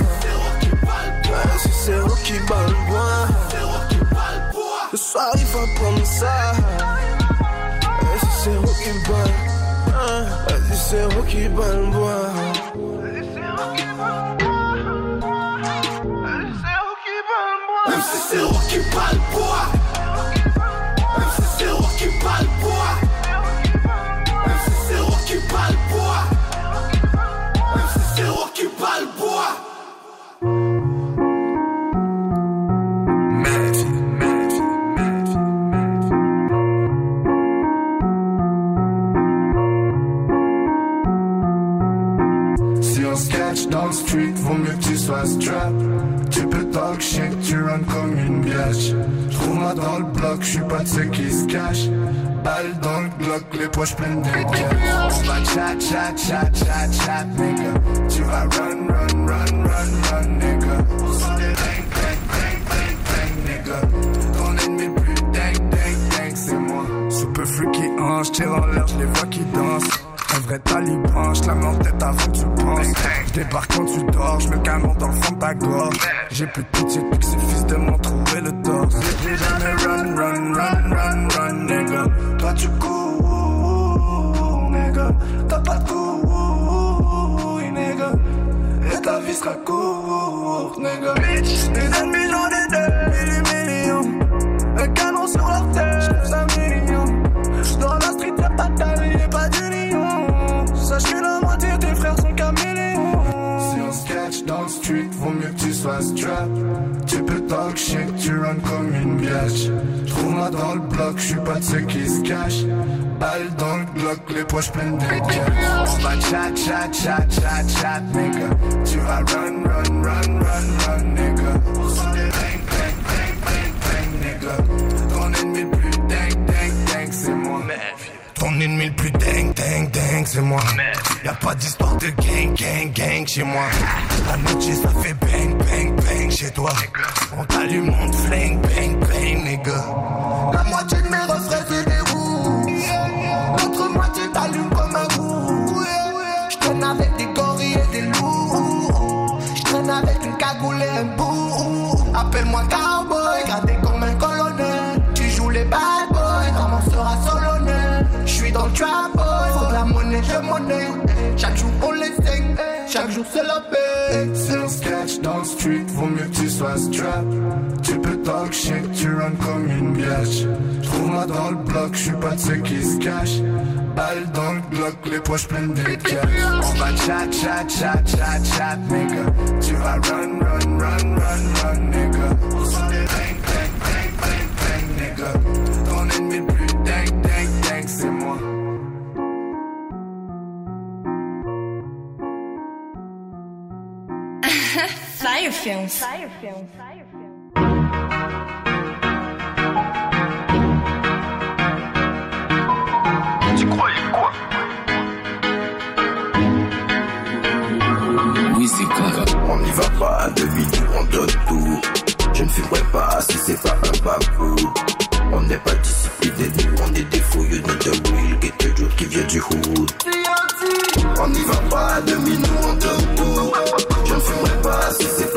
Si c'est eux qui va le bois. Le soir il va prendre ça. Si c'est eux qui si c'est eux qui va le bois. Même si c'est eux qui va le bois. Mieux que tu peux talk shit, tu run comme une biatch. Trouve-moi dans le bloc, je suis pas de ceux qui se cachent. Balle dans le bloc, les poches pleines de cash. On va chat, chat, chat, chat, chat, nigga. Tu vas run, run, run, run, run, nigga. On sent des bang, bang, bang, bang, bang, nigga. Ton ennemi plus dang, c'est moi. Super freaky hanche, tire en l'air, je les vois qui dansent. Un vrai taliban, je la mets en tête avant que tu penses. Je débarque quand tu dors, je me canon dans le fond de ta gorge. J'ai plus de pitié que ces fils de m'ont trouvé le torse. J'ai jamais run, run, run, run, run, nigga. Toi tu cours, nigga. T'as pas de couilles, nigga. Et ta vie sera courte, nigga. Bitch, tes ennemis j'en ai des millions. Un canon sur leur tête, j'lève un million. Dans la street y'a pas de taille, y'a pas d'union. Sache que la moitié de tes frères sont caméléons. Si on se catch dans le street, vaut mieux que tu sois strap. Tu peux talk shit, tu run comme une biatch. Trouve-moi dans le bloc, je suis pas de ceux qui se cachent. Balle dans le bloc, les poches pleines de cash. On va chat, chat, chat, chat, chat, nigga. Tu vas run, run, run, run, run, nigga. On sent des bang, bang, bang, bang, bang, nigga. Ton ennemi le plus dang, dang, dang, c'est moi. Ton ennemi le plus c'est moi. Y'a pas d'histoire de gang, gang, gang chez moi. La nuit, ça fait bang, bang, bang chez toi. On t'allume, on te flingue, bang, bang, nigga. La moitié la paix. C'est un sketch dans le street, vaut mieux que tu sois strap. Tu peux talk shit, tu run comme une biatch. Trouve-moi dans le bloc, je suis pas de ceux qui se cachent. Balle dans le bloc, les poches pleines de cash. On va chat, chat, chat, chat, chat, nigga. Tu vas run, run, run, run, run, nigga. On s'en Fire Films. Tu croyais quoi? Oui, c'est quoi? On n'y va pas à demi-tour, on donne tout. Je ne fumerai pas si c'est pas un babou. On n'est pas discipliné, nous on est des fouilles, nous de Will, get the joke qui vient du hood. On n'y va pas demi, nous on donne tout. Je ne fumerai pas si c'est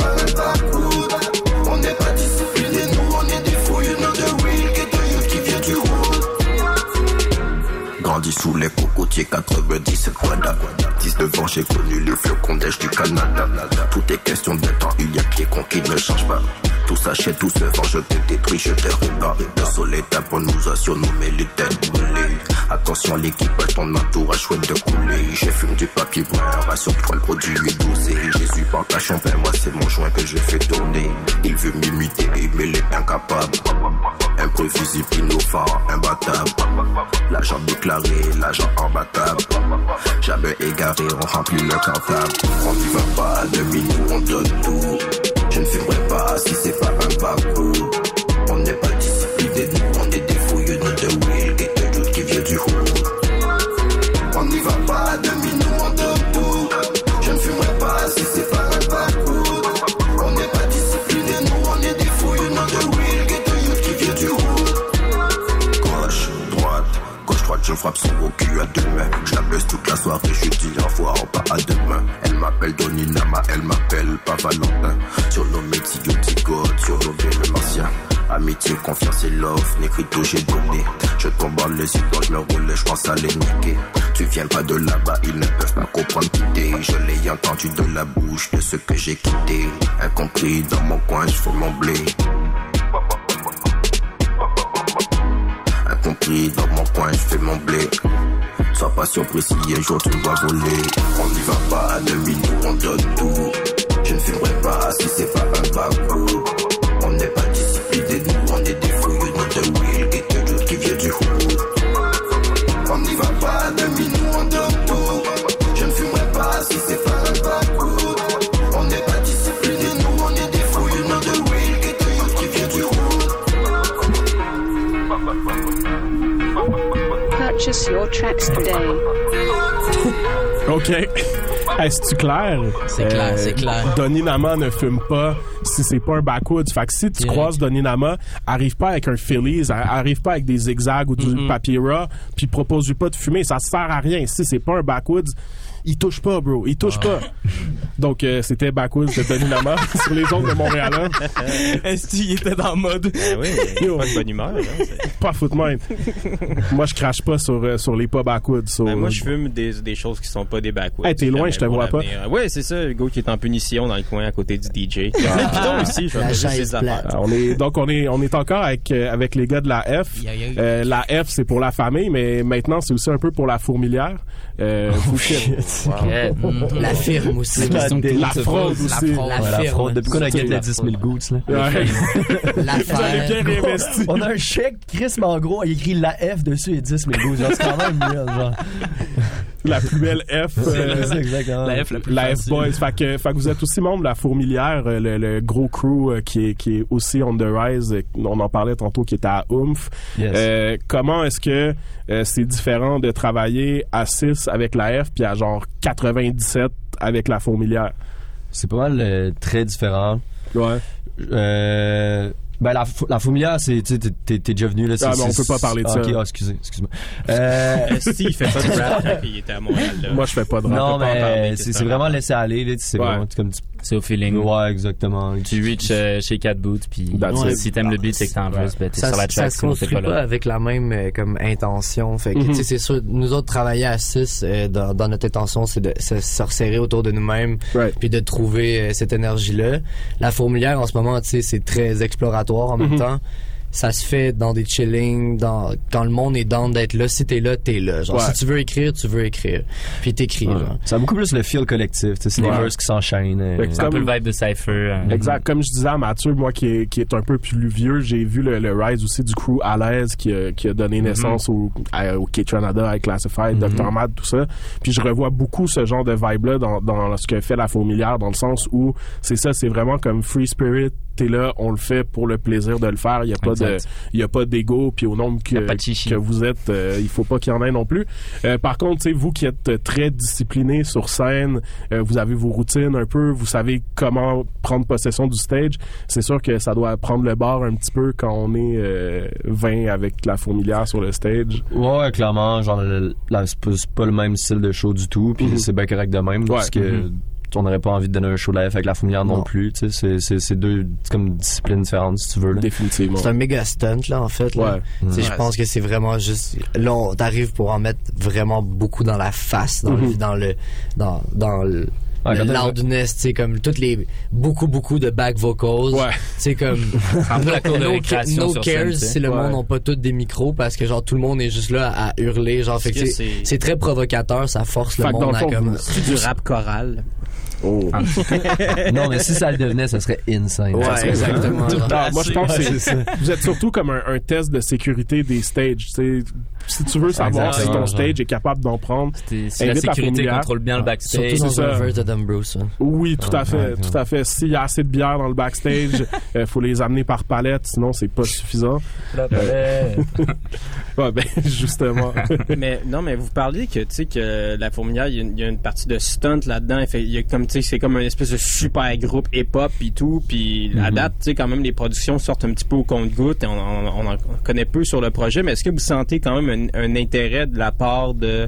Sous les cocotiers 97 Guada 19 ans j'ai connu les flocons d'èche du Canada. Tout est question de temps, il y a qui est con qui ne change pas. Tout s'achète, tout se vend, je te détruis, je te repars Le soleil tape, on nous a surnommé les têtes brûlées Attention l'équipage, ton entourage souhaite de couler. J'ai fumé du papier brun, rassure-toi le produit est dosé Jésus partage en paix, moi c'est mon joint que je fais tourner. Il veut m'imiter, mais il est incapable. Imprévisible, innovant, imbattable. L'agent déclaré, l'agent imbattable. Jamais égaré, on remplit le cartable. On n'y va pas à demi, nous on donne tout. Je ne fumerai pas si c'est pas un babou frappe son gros cul à deux mains. Je la baisse toute la soirée, je dis au revoir, pas à demain. Elle m'appelle Doninama, elle m'appelle pas Valentin. Surnommé Tigo surnommé le martien. Amitié, confiance et love, n'écrito j'ai donné. Je tombe en les quand je me roule, je pense à les niquer. Tu viens pas de là-bas, ils ne peuvent pas comprendre quitter. Je l'ai entendu de la bouche de ceux que j'ai quittés. Incompris dans mon coin, je fais mon blé. Dans mon coin, je fais mon blé. Sois pas surpris si un jour tu me voler. On n'y va pas à demi, nous on donne tout. Je ne fumerai pas si c'est pas un. On n'est pas discipliné, Purchase your tracks today. OK. C'est-tu clair? C'est clair, c'est clair. Donny Nama ne fume pas si c'est pas un backwoods. Fait que si tu croises Donny Nama, arrive pas avec un Phillies, arrive pas avec des zigzags ou du Mm-hmm. papier raw, puis propose-lui pas de fumer. Ça sert à rien. Si c'est pas un backwoods, il touche pas, bro. Il touche pas. Donc, euh, c'était backwoods de Donny Nama sur les ondes de Montréal. Est-ce qu'il était dans le mode? oui, pas de bonne humeur. Là, pas foot même. moi, je crache pas sur, euh, sur les pas backwoods. sur- Ben, moi, je fume des, des choses qui sont pas des backwoods. Hey, t'es loin, je te vois pas. Ouais, c'est ça, Hugo qui est en punition dans le coin à côté du DJ. Ah. Aussi, je. Ah, on est donc on est on est encore avec euh, avec les gars de la F. Euh, la F c'est pour la famille, mais maintenant c'est aussi un peu pour la fourmilière. Euh, vous faites- La firme aussi. La, la fraude La aussi. fraude. La la fraude. Depuis qu'on a gagné la 10 000 fraude. gouttes, là. Ouais. Bien réinvesti. On a un chèque, Chris, gros, il écrit la F dessus et 10 000 gouttes. Genre, c'est quand même mieux, genre. La plus belle F. C'est euh, ça, exactement. La F la plus la F. Boys. Fait que, fait que vous êtes aussi membre de la Fourmilière, euh, le, le gros crew euh, qui est, qui est aussi on the rise. On en parlait tantôt qui était à Oomph. Yes. Euh, comment est-ce que euh, c'est différent de travailler à 6 avec la F puis à genre 97 avec la Fourmilière? C'est pas mal euh, très différent. Ouais. Euh, ben la, la fourmilière, c'est tu sais, t'es- t'es déjà venu là. Ah, mais on peut pas parler de ah, ça. Ok, ah, excusez, excuse-moi. Euh, Si, il fait pas de rap quand il était à Montréal. Là. Moi, je fais pas de rap. non, mais c'est c'est vraiment va? laisser aller. Là, tu sais, c'est Ouais. vraiment, comme tu, C'est au feeling. Ouais, exactement. Tu reach euh, chez Cat Boot, puis Ouais. si t'aimes le beat et que t'en veux, ben t'es ça, sur la ça track, se sinon t'es construit pas pas, là. avec la même euh, comme intention. Fait que Mhm. tu sais, c'est sûr, nous autres travailler à six euh, dans, dans notre intention, c'est de se, se resserrer autour de nous-mêmes, puis de trouver euh, cette énergie-là. La fourmilière en ce moment, tu sais, c'est très exploratoire en même Mhm. temps. Ça se fait dans des chillings, dans quand le monde est down d'être là. Si t'es là, t'es là. Genre, Ouais. si tu veux écrire, tu veux écrire. Puis t'écris. Ouais. genre. Ça a beaucoup plus le feel collectif. tu sais, C'est les Ouais. verses qui s'enchaînent. euh, C'est un peu comme- le vibe de Cypher. euh, Exact. Comme je disais à Mathieu, moi qui est, qui est un peu plus vieux, j'ai vu le, le rise aussi du crew à l'aise qui, a- qui a donné naissance au, au K-Tranada, à Classified, Mhm. Dr. Mad, tout ça. Puis je revois beaucoup ce genre de vibe-là dans, dans ce que fait la fourmilière, dans le sens où c'est ça, c'est vraiment comme free spirit. T'es là, on le fait pour le plaisir de le faire. Il y a pas de, il y a pas d'ego. Puis au nombre que, que vous êtes, euh, il faut pas qu'il y en ait non plus. Euh, par contre, tu sais, vous qui êtes euh, très discipliné sur scène, euh, vous avez vos routines un peu, vous savez comment prendre possession du stage. C'est sûr que ça doit prendre le bord un petit peu quand on est euh, 20 avec la fourmilière sur le stage. Ouais, clairement, genre, pas, c'est pas le même style de show du tout, puis Mhm. c'est bien correct de même, parce que Mhm. On n'aurait pas envie de donner un show live avec la fourmilière non, Non. plus, tu sais, c'est- c'est c'est deux comme disciplines différentes, si tu veux. là. Définitivement. C'est un méga stunt là en fait. Là. Ouais. Je pense que c'est vraiment juste là on t'arrive pour en mettre vraiment beaucoup dans la face, dans Mhm. le dans le dans dans le Ouais, le loudness, tu sais, comme toutes les, beaucoup, beaucoup de back vocals. Ouais. C'est comme, Un peu la cour de no, cares tu si le Ouais. monde n'a pas tous des micros parce que genre tout le monde est juste là à hurler, genre, fait c'est très provocateur, ça force le Fait dans monde le à comme. c'est du rap choral. Oh. non, mais si ça le devenait, ça serait insane. Ouais, Ça serait- exactement. Ah, moi, je pense que c'est- vous êtes surtout comme un, un test de sécurité des stages. Si tu veux savoir si ton genre. stage est capable d'en prendre, si la sécurité fourmilière. contrôle bien le backstage. Surtout dans C'est un ça. verse de Dumb Bruce. hein. Oui, tout à fait, ouais, tout à fait. S'il y a assez de bière dans le backstage, il faut les amener par palette, sinon c'est pas suffisant. La palette. ouais, ben justement. mais non, mais vous parliez que tu sais que la fourmilière, il y, a une- il y a une partie de stunt là-dedans. Il y a comme tu sais, c'est comme une espèce de super groupe hip-hop et tout. Puis à Mhm. date, tu sais, quand même les productions sortent un petit peu au compte-goutte. et On, on- on en connaît peu sur le projet, mais est-ce que vous sentez quand même un, un intérêt de la part de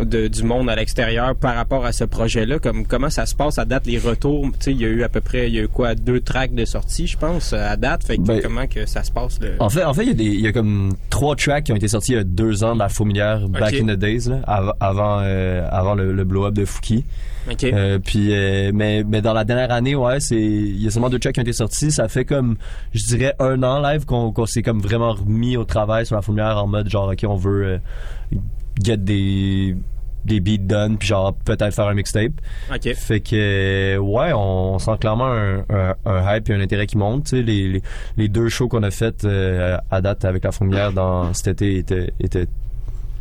de- du monde à l'extérieur par rapport à ce projet-là? Comme comment ça se passe à date les retours? Tu sais il y a eu à peu près il y a eu quoi deux tracks de sortie je pense à date? Fait que Ben, comment que ça se passe. En fait, en fait, il y a des, y a comme trois tracks qui ont été sortis il y a deux ans de la fourmilière, back in the days, là, av- avant, euh, avant le, le blow-up de Fouki. Ok. Euh, puis, euh, mais, mais dans la dernière année, ouais, c'est, il y a seulement deux tracks qui ont été sortis. Ça fait comme, je dirais, un an live qu'on, qu'on s'est comme vraiment remis au travail sur la fourmilière en mode genre, ok, on veut euh, get des des beats done puis genre peut-être faire un mixtape. Ok. Fait que ouais, on, sent clairement un, un, un hype et un intérêt qui monte. Les, les deux shows qu'on a fait euh, à date avec la fourmilière dans cet été étaient, étaient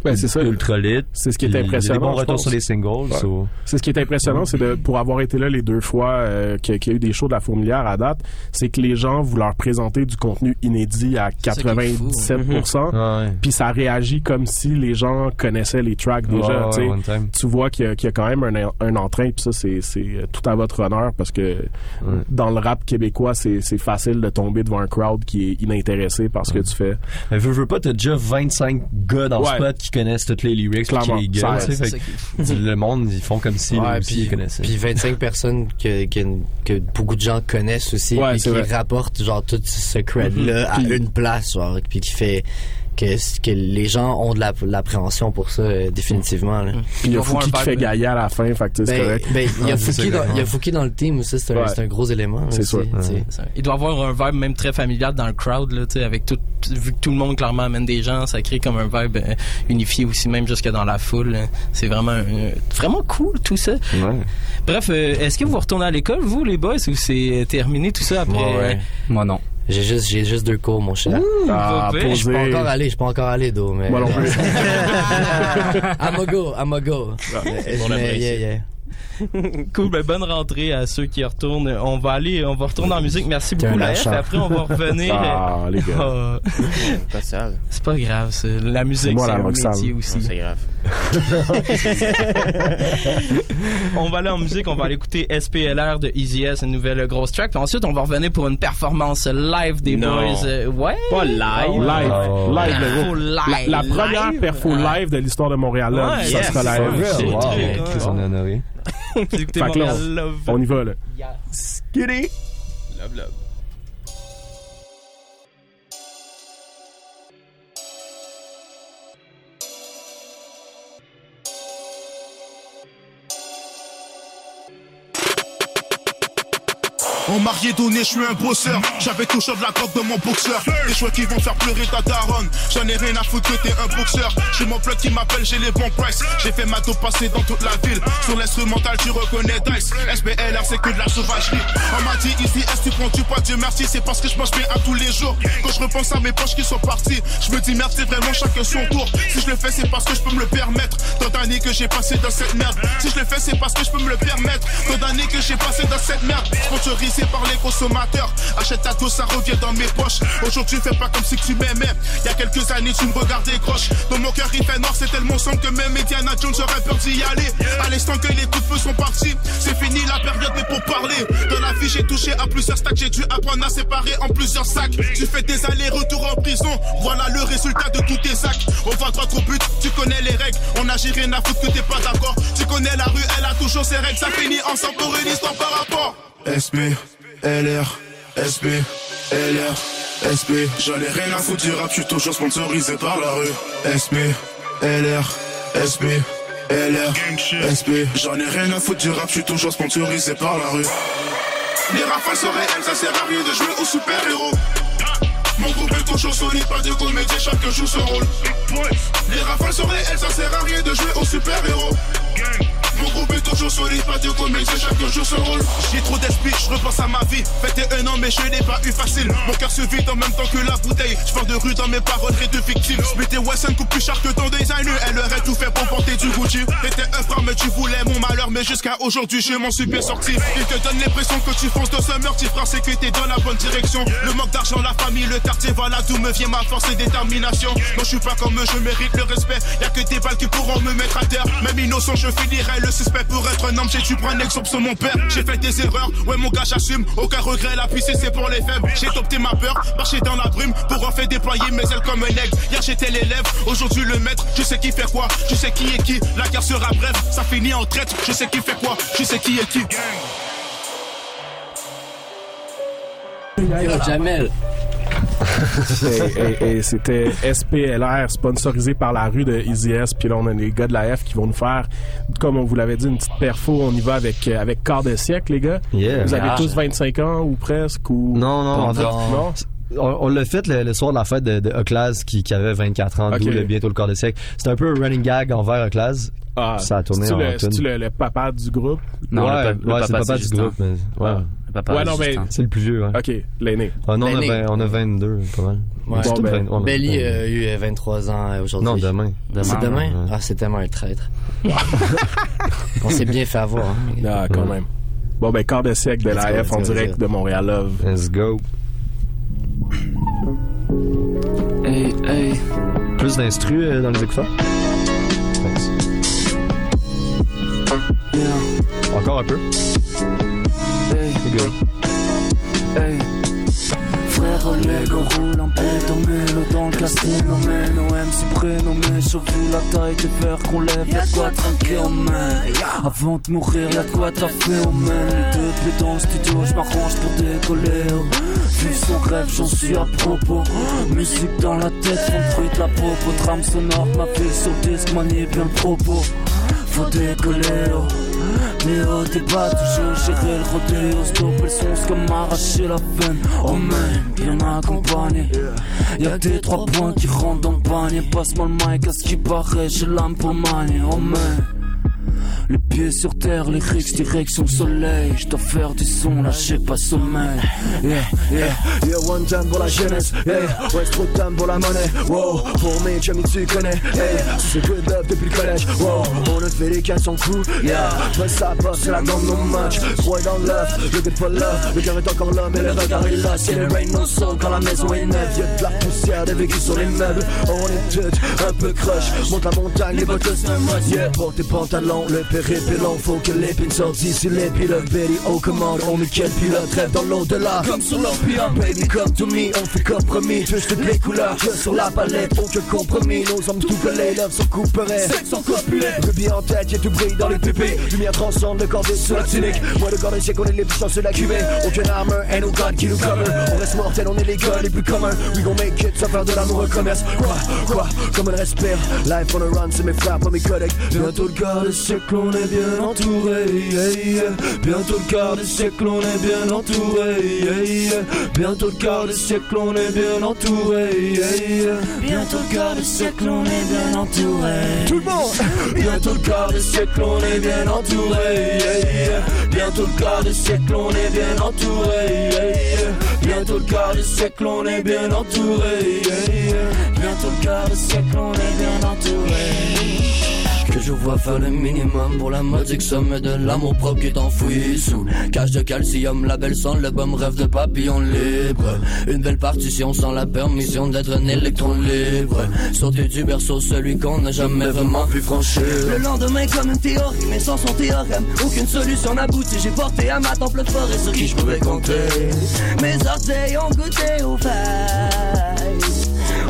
Ouais, c'est ça. ultra lit. C'est ce qui est Puis, il y a impressionnant. Des bons retours sur les singles. Ouais. so- C'est ce qui est impressionnant, c'est de pour avoir été là les deux fois euh, qu'il y a- eu des shows de la fourmilière à date, c'est que les gens vous leur présentez du contenu inédit à ça qui est fou, 97%, hein. Ouais. puis ça réagit comme si les gens connaissaient les tracks déjà. Ouais, tu sais. one time. tu vois qu'il y, a- qu'il y a quand même un, un entrain, puis ça c'est c'est, tout à votre honneur parce que dans le rap québécois c'est c'est facile de tomber devant un crowd qui est inintéressé par ce que tu fais. Mais veux, veux pas, t'as déjà 25 gars dans Ouais. le spot qui connaissent toutes les lyrics, Clairement, les tu sais, Le monde, ils font comme si Ouais, puis, ils connaissaient. puis 25 personnes que, que, que beaucoup de gens connaissent aussi Ouais, puis c'est qui vrai. rapportent genre tout ce cred là Mhm. à Puis- une place genre puis qui fait que, que les gens ont de la- de l'appréhension pour ça euh, définitivement là. Puis il y a Fouki qui fait gailler à la fin, fait que c'est Ben, correct. ben, il y a Fouki dans, il y a ouais. Fouki dans le team aussi c'est un, Ouais. c'est un gros élément C'est sûr. Il doit avoir un vibe même très familial dans le crowd, là, tu sais, avec tout, vu que tout le monde clairement amène des gens, ça crée comme un vibe euh, unifié aussi, même jusque dans la foule. C'est vraiment, euh, vraiment cool tout ça. Bref, euh, est-ce que vous retournez à l'école, vous, les boys, ou c'est terminé tout ça après? Moi, non. J'ai juste j'ai juste deux cours mon cher. Ah, je suis pas encore allé, je suis pas encore allé d'eau mais Moi non plus. I'm a go, I'm a go. Mais- Bon, mais, yeah, yeah. cool, ben bonne rentrée à ceux qui retournent. On va aller, on va retourner en musique. Merci beaucoup, la F. Après, on va revenir. Ah, les gars. Ah. C'est pas grave, c'est- la musique, C'est c'est un Roxane. métier aussi. c'est grave. on va aller en musique, on va aller écouter SPLR de Easy S, une nouvelle grosse track. Puis ensuite, on va revenir pour une performance live des Non. boys. Euh, ouais. Pas live. Ah ouais. Live, live, le Perfo gros. live. La, la première Live. perfo live de l'histoire de Montréal, Ouais, ça yes. sera live. real. Wow, truc, Vous écoutez Fait que là, Montréal Love. on y va, là. Skitty. Love, love. En marié donné, je suis un bosseur. J'avais toujours de la coque de mon boxeur. Des choix qui vont faire pleurer ta daronne. J'en ai rien à foutre que t'es un boxeur. J'ai mon plug qui m'appelle, j'ai les bons prices. J'ai fait ma dope passer dans toute la ville. Sur l'instrumental, tu reconnais Dice. SBLR, c'est que de la sauvagerie. On m'a dit ici, est-ce que tu prends du poids, Dieu merci. C'est parce que je mange bien à tous les jours. Quand je repense à mes poches qui sont parties, je me dis merde, c'est vraiment chacun son tour. Si je le fais, c'est parce que je peux me le permettre. Tant d'années que j'ai passé dans cette merde. Si je le fais, c'est parce que je peux me le permettre. Tant d'années que j'ai passé dans cette merde. Sponsorisé par les consommateurs. Achète ta dose, ça revient dans mes poches. Aujourd'hui, fais pas comme si tu m'aimais. Il y a quelques années, tu me regardais croche. Dans mon cœur, il fait noir, c'est tellement sombre que même Indiana Jones aurait peur d'y aller. À l'instant que les coups de feu sont partis, c'est fini la période mais pour parler. Dans la vie, j'ai touché à plusieurs stacks, j'ai dû apprendre à séparer en plusieurs sacs. Tu fais des allers-retours en prison, voilà le résultat de tous tes sacs. On va droit au but, tu connais les règles. On agit rien à foutre que t'es pas d'accord. Tu connais la rue, elle a toujours ses règles. Ça finit ensemble pour une histoire par rapport. SB, LR, SB, LR, SB. J'en ai rien à foutre du rap, je suis toujours sponsorisé par la rue. SB, LR, SB, LR, SB. J'en ai rien à foutre du rap, je suis toujours sponsorisé par la rue. Les rafales sont réelles, ça sert à rien de jouer au super-héros. Mon groupe est toujours solide, pas de comédie, chacun joue son rôle. Les rafales sont réelles, ça sert à rien de jouer au super-héros. Mon groupe est toujours solide, pas de comédie, chacun joue son rôle. J'ai trop d'esprit, je repense à ma vie. Fêté un an, mais je n'ai pas eu facile. Mon cœur se vide en même temps que la bouteille. Je de rue dans mes paroles et de victimes. Mettais Wesson coupe plus cher que ton designer. Elle aurait tout fait pour porter du Gucci. T'étais un frère, mais tu voulais mon malheur. Mais jusqu'à aujourd'hui, je m'en suis bien sorti. Il te donne l'impression que tu fonces dans ce meurtre. C'est que t'es dans la bonne direction. Le manque d'argent, la famille, le quartier, voilà d'où me vient ma force et détermination. Non, je suis pas comme eux, je mérite le respect. Y'a que des balles qui pourront me mettre à terre. Même innocent, je finirai le suspect pour être un homme. J'ai dû prendre exemple sur mon père. J'ai fait des erreurs, ouais, mon gars, j'assume. Aucun regret, la puissance, c'est pour les faibles. J'ai adopté ma peur, marché dans la brume pour en faire déployer mes ailes comme un aigle. Hier, j'étais l'élève, aujourd'hui le maître. Je sais qui fait quoi, je sais qui est qui. La guerre sera brève, ça finit en traite. Je sais qui fait quoi, je sais qui est qui. Yo, Jamel. Et, et- et c'était SPLR, sponsorisé par la rue de Easy S. Puis là, on a les gars de la F qui vont nous faire, comme on vous l'avait dit, une petite perfo. On y va avec, euh, avec quart de siècle, les gars. Yeah. Vous avez Ah. tous 25 ans ou presque ou... Non, non, en fait, non? on, on l'a fait le, le soir de la fête de, de Oclaz qui, qui avait 24 ans, d'où Ok. le- bientôt le quart de siècle. C'était un peu un running gag envers Oclaz. Ah, ça a tourné c'est-tu en le, c'est-tu le, le papa du groupe? Non, ouais, ouais, c'est le papa du groupe. Mais, ouais. Ouais, non, mais... C'est le plus vieux, ouais. OK, l'aîné. Ah, non, on a, L'aîné. 20 on a 22, pas mal. Ouais. Bon, 20, ouais, Belly a eu euh, 23 ans euh, aujourd'hui. Non, demain. C'est demain? Ouais. Ah, c'est tellement un traître. On s'est bien fait avoir. Hein. Ah, quand même. Bon, ben, quart de siècle de Let's la go, F let's en go, direct let's de Montréal Love. Let's go. Hey, hey. Plus d'instru euh, dans les écouteurs? Yeah. Encore un peu? Frère Oleg, on roule en pédomène dans le casino, man. OM prénommé, j'ai la taille des verres qu'on lève, y'a quoi trinquer en main. Avant de mourir, y'a quoi au main. Les deux pieds dans le studio, j'm'arrange pour décoller. Vu son rêve, j'en suis à propos. Musique dans la tête, fond fruit de la popo. Trame sonore, ma ville sur disque, manie bien le propos. Faut décoller, oh. Mais au débat, toujours gérer le rodéo. Stopper le son, comme arracher la veine. Oh man, bien accompagné. Y'a des trois points qui rentrent dans le panier. Passe-moi le mic, à ce qui paraît, j'ai l'âme pour manier. Oh man. Les pieds sur terre, les rixes, direction le soleil. Je faire du son, là j'ai pas sommeil. Yeah, yeah. Yeah, one time pour la jeunesse, hey, ouais, trop de time pour la monnaie, wow, pour mes amis tu connais, hey, c'est good love depuis le collège, wow, on a fait les 400 coups, yeah, mais ça passe, c'est la gang no match, crois dans love, le good for love, le cœur est encore là, mais le regard est là, c'est le rain no soul quand la maison est neuve, y'a de la poussière, des vécus sur les meubles, on est toutes un peu crush, monte la montagne, les bottes c'est un yeah, pour tes pantalons, le périple long, faut que l'épine sorte d'ici. Pilotes Betty, oh commande, on est quel pilote? Rêve dans l'au-delà, comme sur l'empire Baby, come to me, on fait comme promis. Touche toutes les couleurs, que sur la palette Aucun compromis, nos hommes tout collés Love sont couperés, sexe sont copulés. Rubis en tête, y'a tout brille dans les pupilles. Lumière transcende le corps sur la tunique Moi le corps c'est qu'on est les plus chanceux la cuvée. Aucun armor, ain't no god qui nous cover. On reste mortel, on est les gars les plus communs. We gon' make it, sans faire de l'amour commerce. Quoi, quoi, comme on respire. Life on a run, c'est mes frères, pas mes collègues. Bientôt le quart de siècle, on est bien entouré yeah, yeah. Bientôt le quart de siècle, on est bien entouré yeah. Bientôt le quart de siècle, on est bien entouré Bientôt le quart de siècle, on est bien entouré. Tout le monde. Bientôt le quart de siècle, on est bien entouré Bientôt le quart de siècle, on est bien entouré Bientôt le quart de siècle, on est bien entouré Bientôt le quart de siècle, on est bien entouré que je vois faire le minimum pour la modique somme de l'amour propre qui est sous cage de calcium, la belle sang, le bum rêve de papillon libre. Une belle partition sans la permission d'être un électron libre. Sauter du berceau, celui qu'on n'a jamais vraiment pu franchir. Le lendemain comme une théorie, mais sans son théorème, aucune solution n'aboutit. J'ai porté à ma temple forêt sur qui je pouvais compter. Mes orteils ont goûté au failles.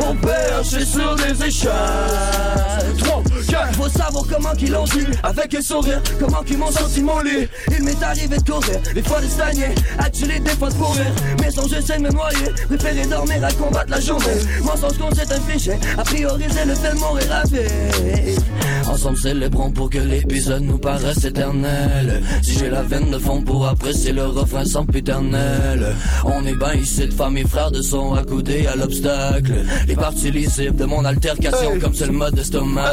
On perche sur des échelles. 3, 4, faut savoir comment qu'ils l'ont vu. Avec un sourire, comment qu'ils m'ont sorti mon lit. Il m'est arrivé de courir, des fois de stagner. Attirer des fois de courir. Mais sans j'essaie de me noyer. Préférer dormir à combattre la journée. Mensonge qu'on s'est infligé. A prioriser le fait de mourir ravé. Ensemble célébrons pour que l'épisode nous paraisse éternel. Si j'ai la veine de fond pour apprécier le refrain sans. On est ben ici de famille frères de son accoudé à l'obstacle. Les parties lisibles de mon altercation comme c'est le mode d'estomac.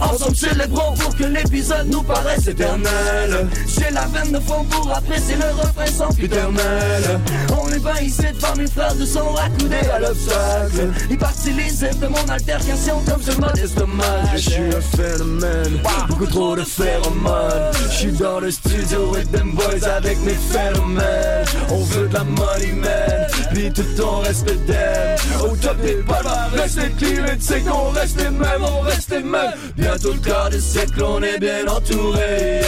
Ensemble célébrons pour que l'épisode nous paraisse éternel. J'ai la veine de fond pour apprécier le refrain sans piternel. On est ben ici de famille frères de son accoudé à l'obstacle. Les parties lisibles de mon altercation comme c'est le mode d'estomac. Je suis un phénomène, beaucoup trop de phéromones. Je suis dans le studio with them boys avec mes phénomènes. On veut de la money man, puis tout ton respect d'elle. Au top des palmarès, les clients, c'est qu'on reste les mêmes, on reste les mêmes. Bientôt le quart de siècle, on est bien entouré.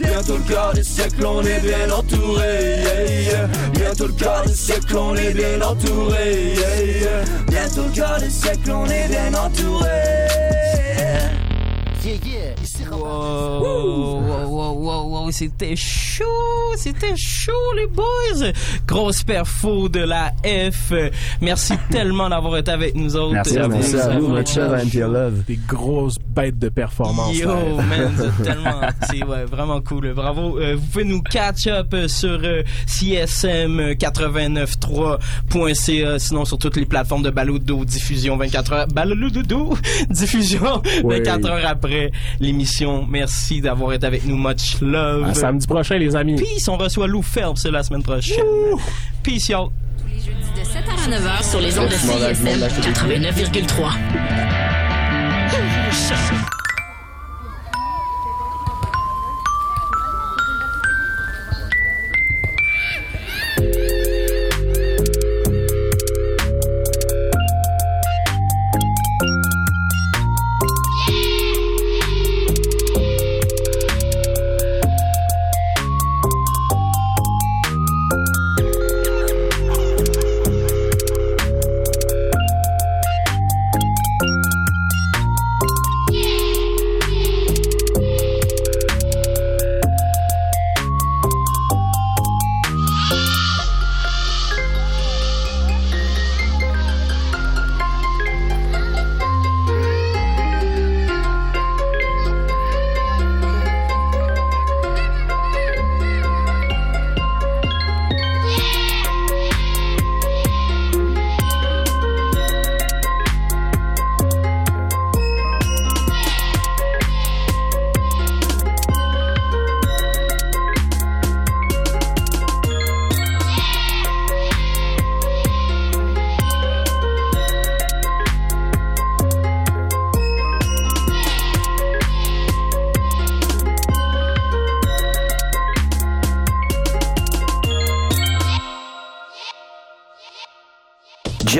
Bientôt le quart de siècle, on est bien entouré. Bientôt le quart de siècle, on est bien entouré. Bientôt le quart de siècle, on est bien entouré. Wow, wow, wow, wow, c'était chaud, c'était chaud les boys. Grosse perfo de la F. Merci tellement d'avoir été avec nous autres. Merci à vous. Merci à vous, love and your love. Des grosses bêtes de performance. Yo, man, êtes tellement, c'est ouais, vraiment cool. Bravo. Euh, vous pouvez nous catch up euh, sur euh, csm893.ca, sinon sur toutes les plateformes de balado diffusion 24 heures, balado diffusion 24 heures après l'émission. Merci d'avoir été avec nous. Much love. À samedi prochain, les amis. Peace. On reçoit Lou Phelps la semaine prochaine. Peace, y'all. De 7h à 9h sur les ondes de CISM 89,3.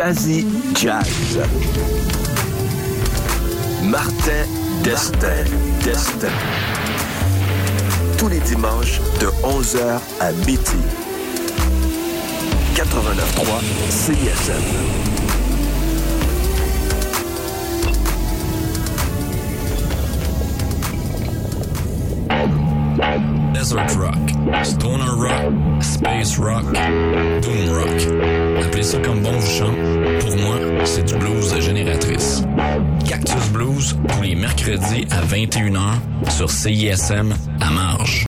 Jazzy Jazz. Martin Destin. Destin. Tous les dimanches de 11h à midi. 21h sur CISM à Marge.